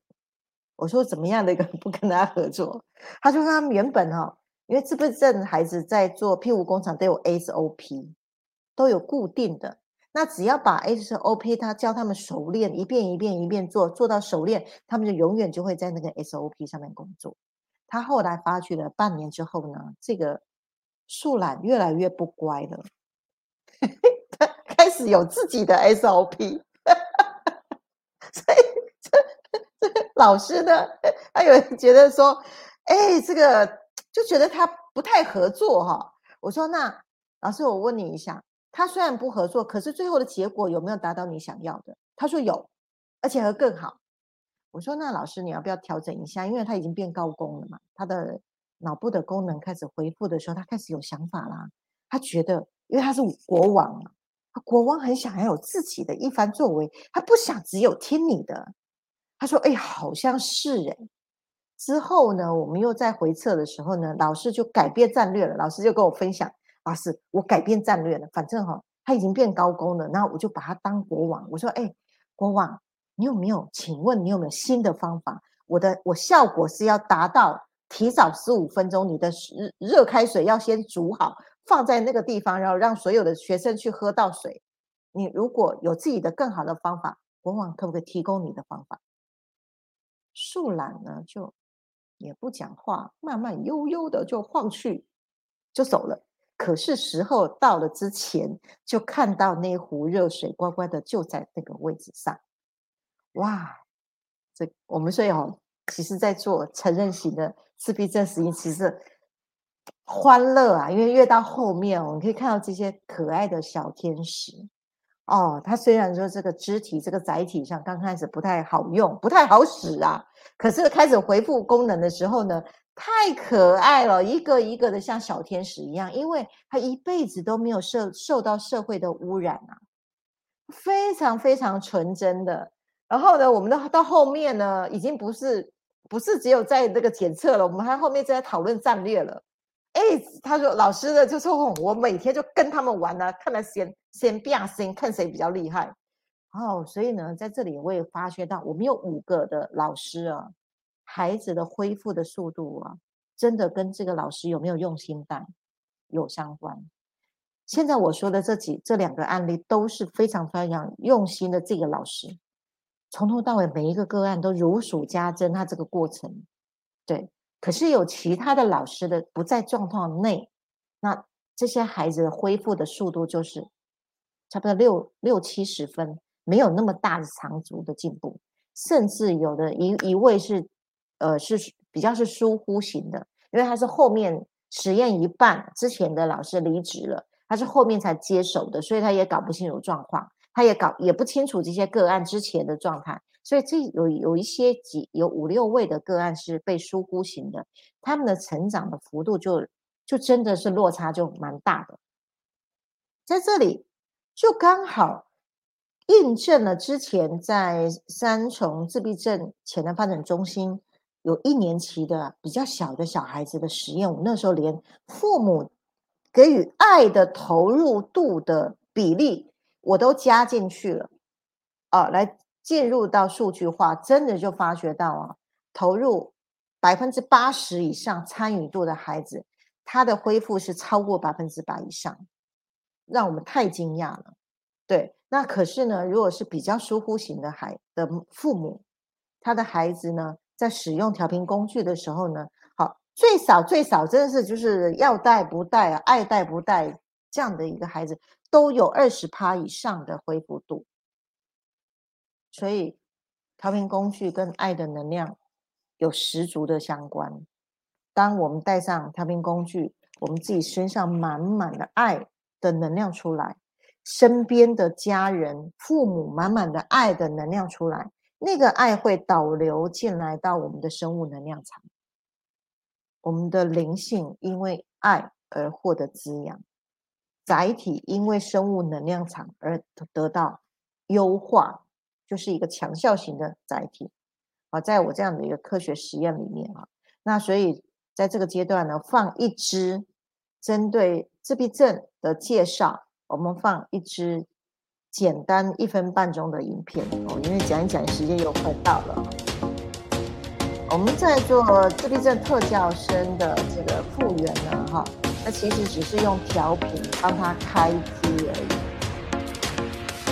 我说怎么样的一个不跟他合作？他说他原本哈，因为自闭症孩子在做庇护工厂都有 SOP，都有固定的。那只要把 SOP 他教他们熟练，一遍一遍一遍做，做到熟练，他们就永远就会在那个 SOP 上面工作。他后来发觉了半年之后呢，这个树懒越来越不乖了，他开始有自己的 SOP，所以 老师呢，他有人觉得说，哎，这个就觉得他不太合作哈。我说那老师，我问你一下。他虽然不合作，可是最后的结果有没有达到你想要的？他说有，而且还更好。我说那老师你要不要调整一下？因为他已经变高功了嘛，他的脑部的功能开始恢复的时候，他开始有想法啦。他觉得，因为他是国王嘛，他国王很想要有自己的一番作为，他不想只有听你的。他说：“哎，好像是哎。”之后呢，我们又在回测的时候呢，老师就改变战略了。老师就跟我分享。老师我改变战略了。反正哈，他已经变高工了，那我就把他当国王。我说，哎，国王，你有没有？请问你有没有新的方法？我的我效果是要达到提早十五分钟，你的热开水要先煮好，放在那个地方，然后让所有的学生去喝到水。你如果有自己的更好的方法，国王可不可以提供你的方法？树懒呢，就也不讲话，慢慢悠悠的就晃去，就走了。可是时候到了之前，就看到那壶热水乖乖的就在那个位置上，哇！这我们所以哦，其实在做成人型的自闭症实验，其实欢乐啊，因为越到后面，我们可以看到这些可爱的小天使哦。它虽然说这个肢体这个载体上刚开始不太好用，不太好使啊，可是开始回复功能的时候呢？太可爱了，一个一个的像小天使一样，因为他一辈子都没有受受到社会的污染啊，非常非常纯真的。然后呢，我们到到后面呢，已经不是不是只有在那个检测了，我们还后面正在讨论战略了。哎，他说老师呢就说，我每天就跟他们玩呢，看他先先变先看谁比较厉害。哦，所以呢，在这里我也发觉到，我们有五个的老师啊。孩子的恢复的速度啊，真的跟这个老师有没有用心带有相关。现在我说的这几这两个案例都是非常非常用心的，这个老师从头到尾每一个个案都如数家珍，他这个过程对。可是有其他的老师的不在状况内，那这些孩子的恢复的速度就是差不多六六七十分，没有那么大的长足的进步，甚至有的一一位是。呃，是比较是疏忽型的，因为他是后面实验一半之前的老师离职了，他是后面才接手的，所以他也搞不清楚状况，他也搞也不清楚这些个案之前的状态，所以这有有一些几有五六位的个案是被疏忽型的，他们的成长的幅度就就真的是落差就蛮大的，在这里就刚好。印证了之前在三重自闭症潜能发展中心有一年期的比较小的小孩子的实验，我那时候连父母给予爱的投入度的比例我都加进去了，啊，来进入到数据化，真的就发觉到啊，投入百分之八十以上参与度的孩子，他的恢复是超过百分之百以上，让我们太惊讶了，对。那可是呢，如果是比较疏忽型的孩的父母，他的孩子呢，在使用调频工具的时候呢，好，最少最少真的是就是要带不带啊，爱带不带这样的一个孩子，都有二十趴以上的恢复度。所以调频工具跟爱的能量有十足的相关。当我们带上调频工具，我们自己身上满满的爱的能量出来。身边的家人、父母满满的爱的能量出来，那个爱会导流进来到我们的生物能量场。我们的灵性因为爱而获得滋养，载体因为生物能量场而得到优化，就是一个强效型的载体。啊，在我这样的一个科学实验里面啊，那所以在这个阶段呢，放一支针对自闭症的介绍，我们放一支简单一分半钟的影片哦，因为讲一讲时间又快到了。我们在做自闭症特教生的这个复原呢，哈，那其实只是用调频帮他开机而已，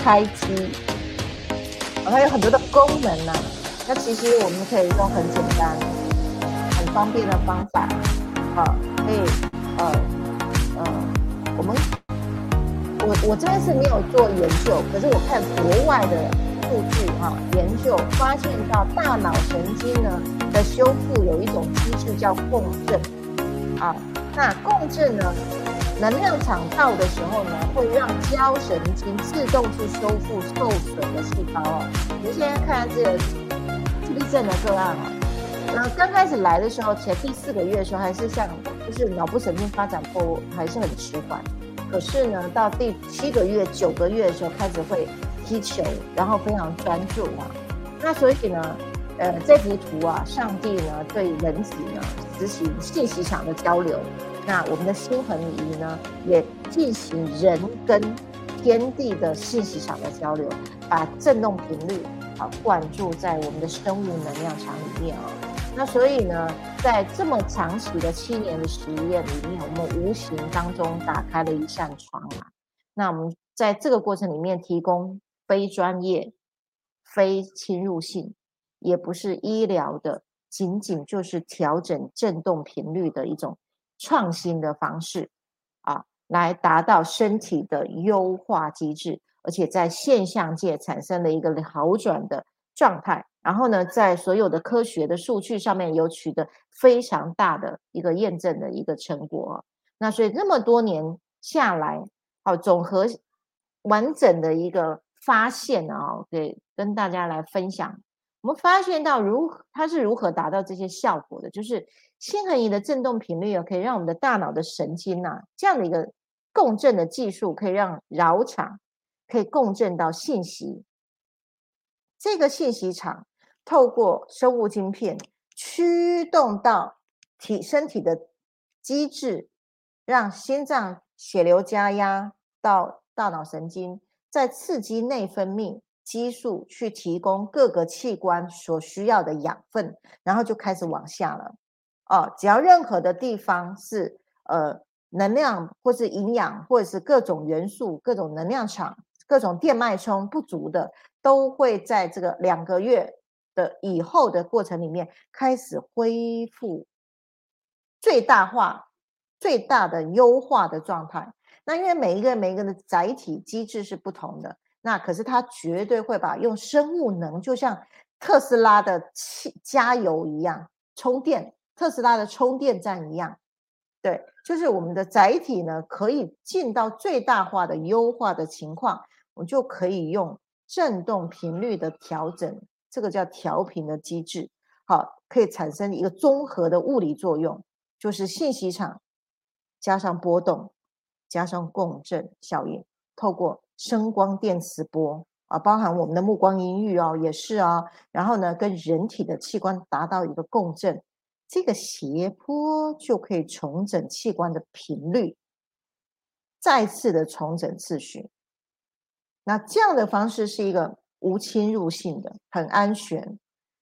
开机，它有很多的功能呢。那其实我们可以用很简单、很方便的方法，啊，可以，呃，呃，我们，我我这边是没有做研究，可是我看国外的。数据哈研究发现到大脑神经呢的修复有一种机制叫共振啊，那共振呢能量场到的时候呢，会让胶神经自动去修复受损的细胞哦。我们现在看这个自闭症的个案啊，那刚开始来的时候，前第四个月的时候还是像就是脑部神经发展波还是很迟缓，可是呢到第七个月九个月的时候开始会。踢球，然后非常专注啊。那所以呢，呃，这幅图啊，上帝呢对人体呢执行信息场的交流。那我们的心恒仪呢，也进行人跟天地的信息场的交流，把振动频率啊灌注在我们的生物能量场里面啊。那所以呢，在这么长期的七年的实验里面，我们无形当中打开了一扇窗啊。那我们在这个过程里面提供。非专业、非侵入性，也不是医疗的，仅仅就是调整振动频率的一种创新的方式啊，来达到身体的优化机制，而且在现象界产生了一个好转的状态。然后呢，在所有的科学的数据上面有取得非常大的一个验证的一个成果。那所以这么多年下来，好总和完整的一个。发现啊，给，跟大家来分享。我们发现到如它是如何达到这些效果的，就是心恒仪的振动频率啊，可以让我们的大脑的神经呐，这样的一个共振的技术，可以让扰场可以共振到信息。这个信息场透过生物晶片驱动到体身体的机制，让心脏血流加压到大脑神经。再刺激内分泌激素，去提供各个器官所需要的养分，然后就开始往下了。哦，只要任何的地方是呃能量或是营养或者是各种元素、各种能量场、各种电脉冲不足的，都会在这个两个月的以后的过程里面开始恢复最大化、最大的优化的状态。那因为每一个每一个的载体机制是不同的，那可是它绝对会把用生物能，就像特斯拉的汽加油一样充电，特斯拉的充电站一样，对，就是我们的载体呢可以进到最大化的优化的情况，我就可以用振动频率的调整，这个叫调频的机制，好，可以产生一个综合的物理作用，就是信息场加上波动。加上共振效应，透过声光电磁波啊，包含我们的目光音域哦，也是啊。然后呢，跟人体的器官达到一个共振，这个斜坡就可以重整器官的频率，再次的重整次序。那这样的方式是一个无侵入性的，很安全，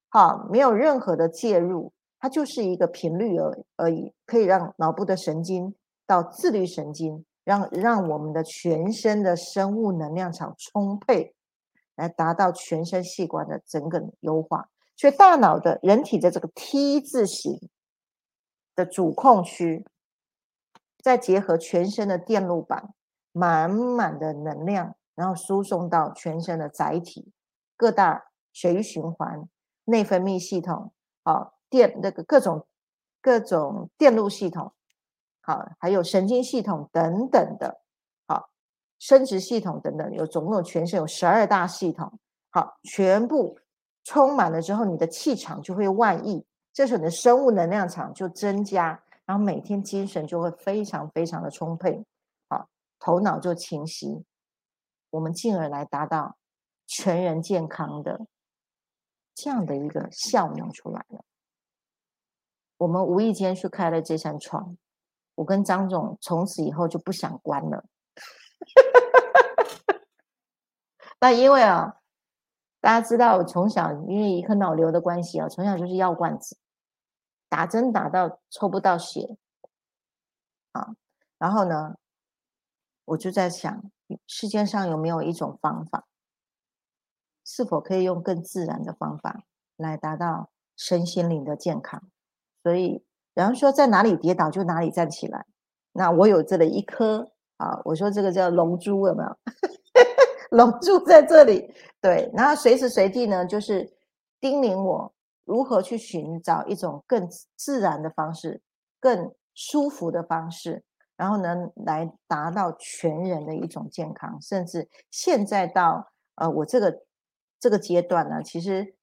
好，没有任何的介入，它就是一个频率而而已，可以让脑部的神经到自律神经。让让我们的全身的生物能量场充沛，来达到全身器官的整个优化。所以大脑的人体的这个 T 字形的主控区，再结合全身的电路板，满满的能量，然后输送到全身的载体、各大血液循环、内分泌系统，啊，电那个各种各种电路系统。好，还有神经系统等等的，好，生殖系统等等，有总共全身有十二大系统，好，全部充满了之后，你的气场就会万亿，这时候你的生物能量场就增加，然后每天精神就会非常非常的充沛，好，头脑就清晰，我们进而来达到全人健康的这样的一个效能出来了。我们无意间去开了这扇窗，我跟张总从此以后就不想关了。那因为啊，大家知道我从小因为一颗脑瘤的关系啊，从小就是药罐子，打针打到抽不到血啊。然后呢，我就在想，世界上有没有一种方法，是否可以用更自然的方法来达到身心灵的健康？所以，然后说在哪里跌倒就哪里站起来。那我有这里一颗啊，我说这个叫龙珠有没有？龙珠在这里，对。然后随时随地呢，就是叮咛我如何去寻找一种更自然的方式、更舒服的方式，然后呢，来达到全人的一种健康。甚至现在到呃我这个这个阶段呢，其实。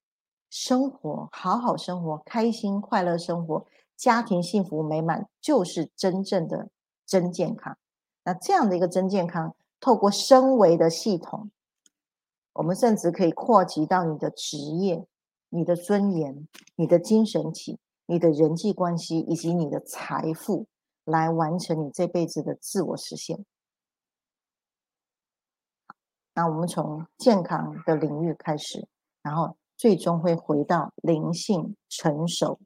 生活好好生活，开心快乐生活，家庭幸福美满，就是真正的真健康。那这样的一个真健康，透过升维的系统，我们甚至可以扩及到你的职业、你的尊严、你的精神体、你的人际关系以及你的财富，来完成你这辈子的自我实现。那我们从健康的领域开始，然后。最终会回到灵性成熟、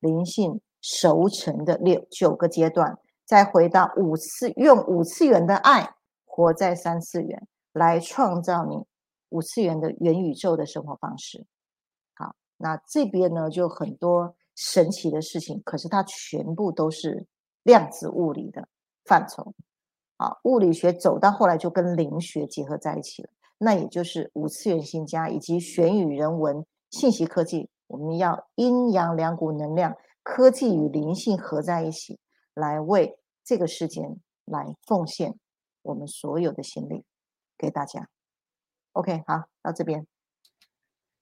灵性熟成的六九个阶段，再回到五次用五次元的爱活在三次元，来创造你五次元的元宇宙的生活方式。好，那这边呢就很多神奇的事情，可是它全部都是量子物理的范畴。好，物理学走到后来就跟灵学结合在一起了。那也就是五次元新家以及玄宇人文信息科技，我们要阴阳两股能量，科技与灵性合在一起，来为这个世间来奉献我们所有的心力给大家。OK，好，到这边。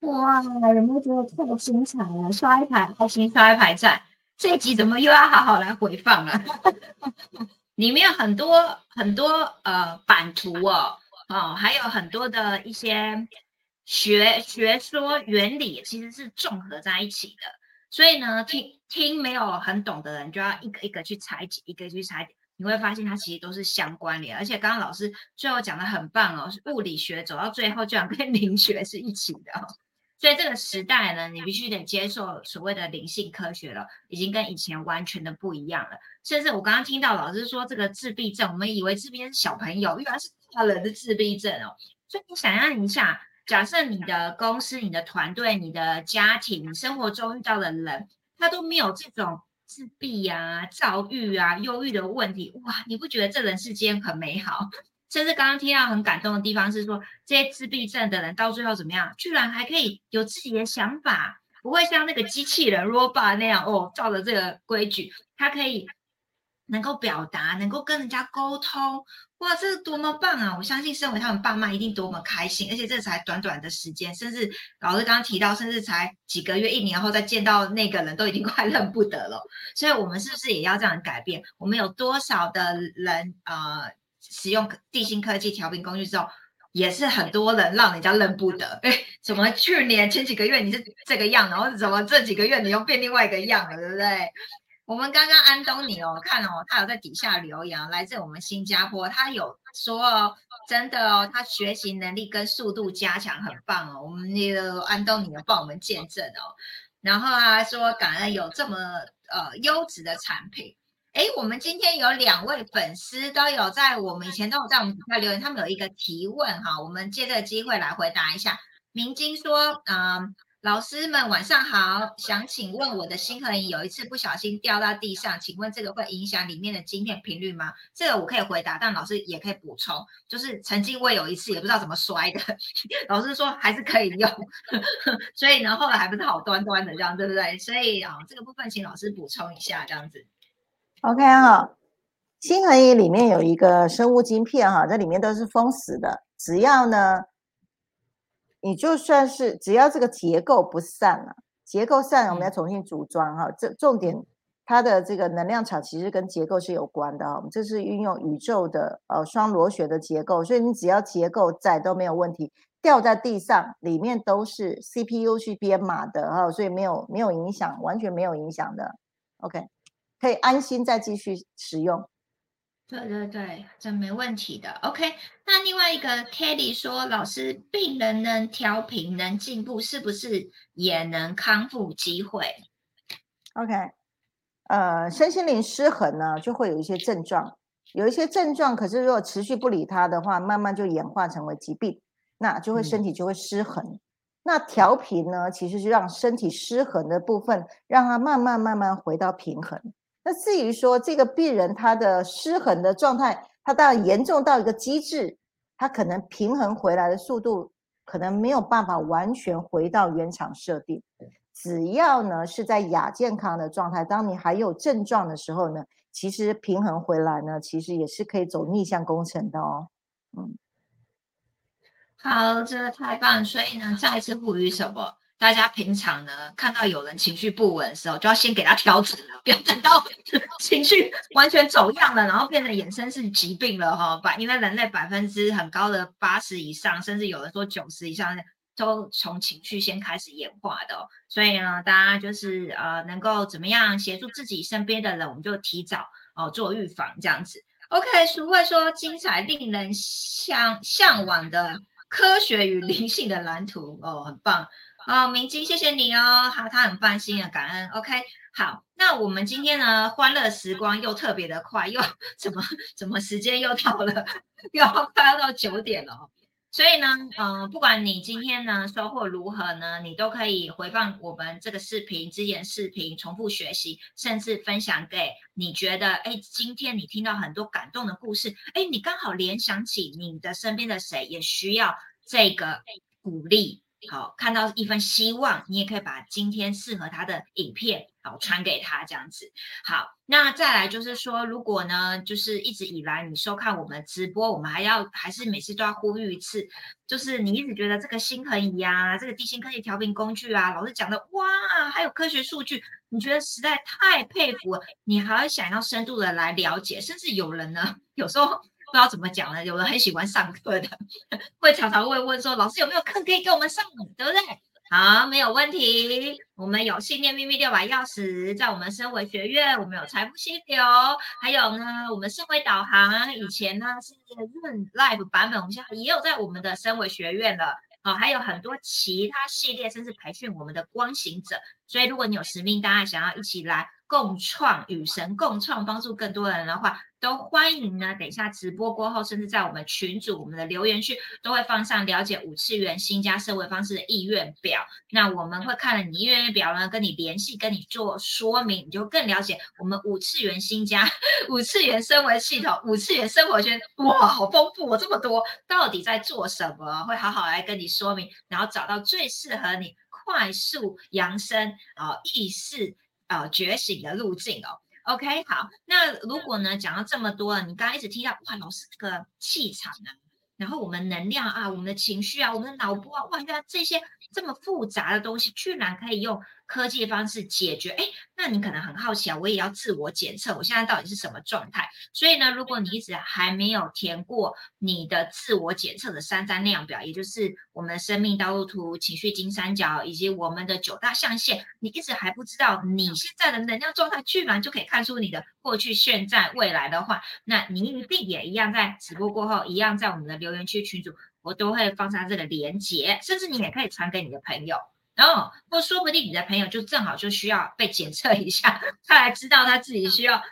哇，有没有觉得太精彩了？刷一排，好心刷一排赞。这一集怎么又要好好来回放了？里面很多很多呃版图哦。哦，还有很多的一些学学说原理，其实是综合在一起的。所以呢，听听没有很懂的人，就要一个一个去拆解，一个去拆解，你会发现它其实都是相关联。而且刚刚老师最后讲的很棒哦，是物理学走到最后，居然跟 灵学是一起的。所以这个时代呢，你必须得接受所谓的灵性科学了，已经跟以前完全的不一样了。甚至我刚刚听到老师说这个自闭症，我们以为自闭症是小朋友，原来是。大人的自闭症哦，所以你想象一下，假设你的公司、你的团队、你的家庭、生活中遇到的人，他都没有这种自闭啊、躁郁啊、忧郁的问题，哇，你不觉得这人世间很美好？甚至刚刚听到很感动的地方是说，这些自闭症的人到最后怎么样？居然还可以有自己的想法，不会像那个机器人 robot 那样哦，照着这个规矩，他可以。能够表达，能够跟人家沟通，哇，这是多么棒啊！我相信身为他们爸妈一定多么开心，而且这才短短的时间，甚至老师刚刚提到，甚至才几个月、一年后再见到那个人都已经快认不得了。所以，我们是不是也要这样改变？我们有多少的人呃，使用地心科技调频工具之后，也是很多人让人家认不得。哎，怎么去年前几个月你是这个样，然后怎么这几个月你又变另外一个样了，对不对？我们刚刚安东尼哦，看哦，他有在底下留言，来自我们新加坡，他有说哦，真的哦，他学习能力跟速度加强很棒哦，我们那个安东尼有帮我们见证哦，然后他说感恩有这么呃优质的产品，哎，我们今天有两位粉丝都有在我们以前都有在我们底下留言，他们有一个提问哈，我们借这个机会来回答一下。明晶说，嗯。老师们晚上好，想请问我的星河仪有一次不小心掉到地上，请问这个会影响里面的晶片频率吗？这个我可以回答，但老师也可以补充，就是曾经我有一次也不知道怎么摔的，老师说还是可以用，所以呢后来还不是好端端的这样，对不对？所以啊这个部分请老师补充一下这样子。OK 哈，星河仪里面有一个生物晶片哈，这里面都是封死的，只要呢。你就算是只要这个结构不散了，结构散我们要重新组装哈。这重点，它的这个能量场其实跟结构是有关的哈。我们这是运用宇宙的呃双螺旋的结构，所以你只要结构在都没有问题。掉在地上，里面都是 CPU 去编码的哈，所以没有没有影响，完全没有影响的。OK，可以安心再继续使用。对对对，这没问题的。OK，那另外一个 Kelly 说，老师，病人能调频能进步，是不是也能康复机会？OK，呃，身心灵失衡呢，就会有一些症状，有一些症状，可是如果持续不理它的话，慢慢就演化成为疾病。那就会身体就会失衡，那调频呢，其实是让身体失衡的部分，让它慢慢慢慢回到平衡。那至于说这个病人他的失衡的状态，他当然严重到一个机制，他可能平衡回来的速度可能没有办法完全回到原厂设定。只要呢是在亚健康的状态，当你还有症状的时候呢，其实平衡回来呢，其实也是可以走逆向工程的哦，嗯。好，这个太棒！所以呢，再一次呼吁什么？大家平常呢，看到有人情绪不稳的时候，就要先给他调整了，不要等到情绪完全走样了，然后变成衍生是疾病了哈。百因为人类百分之很高的八十以上，甚至有人说九十以上，都从情绪先开始演化的。哦所以呢，大家就是呃，能够怎么样协助自己身边的人，我们就提早哦做预防这样子。OK，俗话说精彩令人向向往的。科学与灵性的蓝图哦，很棒哦，明晶，谢谢你哦，好，他很放心啊，感恩。OK，好，那我们今天呢，欢乐时光又特别的快，又怎么怎么时间又到了，又要快要到九点了。所以呢，嗯，不管你今天呢收获如何呢，你都可以回放我们这个视频、之前视频，重复学习，甚至分享给你觉得，哎，今天你听到很多感动的故事，哎，你刚好联想起你的身边的谁也需要这个鼓励。好，看到一份希望，你也可以把今天适合他的影片好传给他，这样子。好，那再来就是说，如果呢，就是一直以来你收看我们直播，我们还要还是每次都要呼吁一次，就是你一直觉得这个心衡仪啊，这个地心科技调频工具啊，老师讲的哇，还有科学数据，你觉得实在太佩服，你还想要深度的来了解，甚至有人呢，有时候。不知道怎么讲呢？有人很喜欢上课的，会常常会问说：“老师有没有课可以给我们上？对不对？”好，没有问题。我们有信念秘密六把钥匙，在我们生活学院，我们有财富溪流，还有呢，我们生活导航。以前呢是润 Live 版本，我们现在也有在我们的生活学院了。好，还有很多其他系列，甚至培训我们的光行者。所以，如果你有使命，大家想要一起来。共创与神共创，帮助更多人的话，都欢迎呢。等一下直播过后，甚至在我们群组、我们的留言区，都会放上了解五次元新加社会方式的意愿表。那我们会看了你意愿表呢，跟你联系，跟你做说明，你就更了解我们五次元新加、五次元生活系统、五次元生活圈。哇，好丰富哦，这么多，到底在做什么？会好好来跟你说明，然后找到最适合你快速扬升啊意识。呃，觉醒的路径哦。OK，好，那如果呢讲到这么多，你刚刚一直提到哇，老师这个气场啊，然后我们能量啊，我们的情绪啊，我们的脑波啊，哇，原来这些这么复杂的东西，居然可以用。科技方式解决，哎，那你可能很好奇啊，我也要自我检测，我现在到底是什么状态？所以呢，如果你一直还没有填过你的自我检测的三张量表，也就是我们的生命道路图、情绪金三角以及我们的九大象限，你一直还不知道你现在的能量状态，居然就可以看出你的过去、现在、未来的话，那你一定也一样，在直播过后，一样在我们的留言区群组，我都会放上这个连接，甚至你也可以传给你的朋友。然后，或说不定你的朋友就正好就需要被检测一下，他来知道他自己需要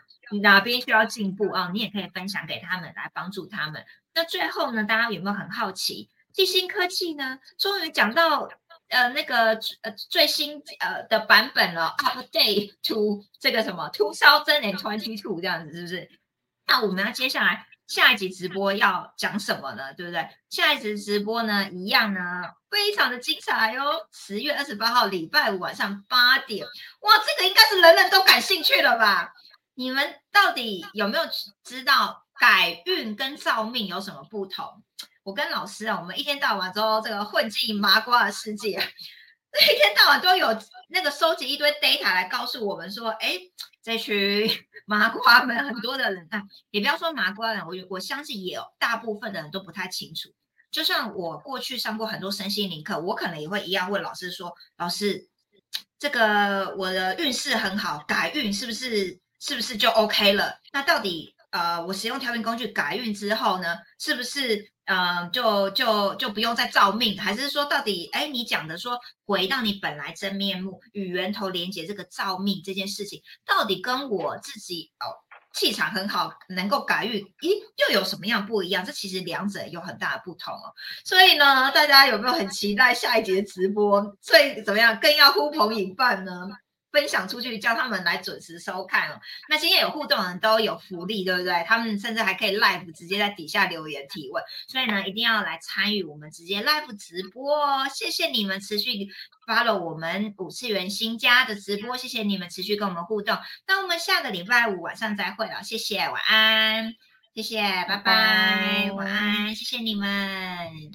哪边需要进步啊，你也可以分享给他们来帮助他们。那最后呢，大家有没有很好奇，地心科技呢，终于讲到呃那个呃最新呃的版本了，update to 这个什么 two thousand and twenty two 这样子是不是？那我们要接下来。下一集直播要讲什么呢？对不对？下一集直播呢，一样呢，非常的精彩哦。十月二十八号礼拜五晚上八点，哇，这个应该是人人都感兴趣了吧？你们到底有没有知道改运跟造命有什么不同？我跟老师啊，我们一天到晚都这个混迹麻瓜的世界。一天到晚都有那个收集一堆 data 来告诉我们说，哎，这群 麻瓜们很多的人啊，也不要说麻瓜人，我我相信也有大部分的人都不太清楚。就像我过去上过很多身心灵课，我可能也会一样问老师说，老师，这个我的运势很好，改运是不是是不是就 OK 了？那到底呃，我使用调频工具改运之后呢，是不是？嗯，就就就不用再造命，还是说到底，哎，你讲的说回到你本来真面目与源头连接这个造命这件事情，到底跟我自己哦气场很好，能够改运，咦，又有什么样不一样？这其实两者有很大的不同哦。所以呢，大家有没有很期待下一节直播？所以怎么样，更要呼朋引伴呢？分享出去，叫他们来准时收看哦。那今天有互动的人都有福利，对不对？他们甚至还可以 live 直接在底下留言提问，所以呢，一定要来参与我们直接 live 直播哦。谢谢你们持续 follow 我们五次元新家的直播，谢谢你们持续跟我们互动。那我们下个礼拜五晚上再会了，谢谢，晚安，谢谢，拜拜，晚安，谢谢你们。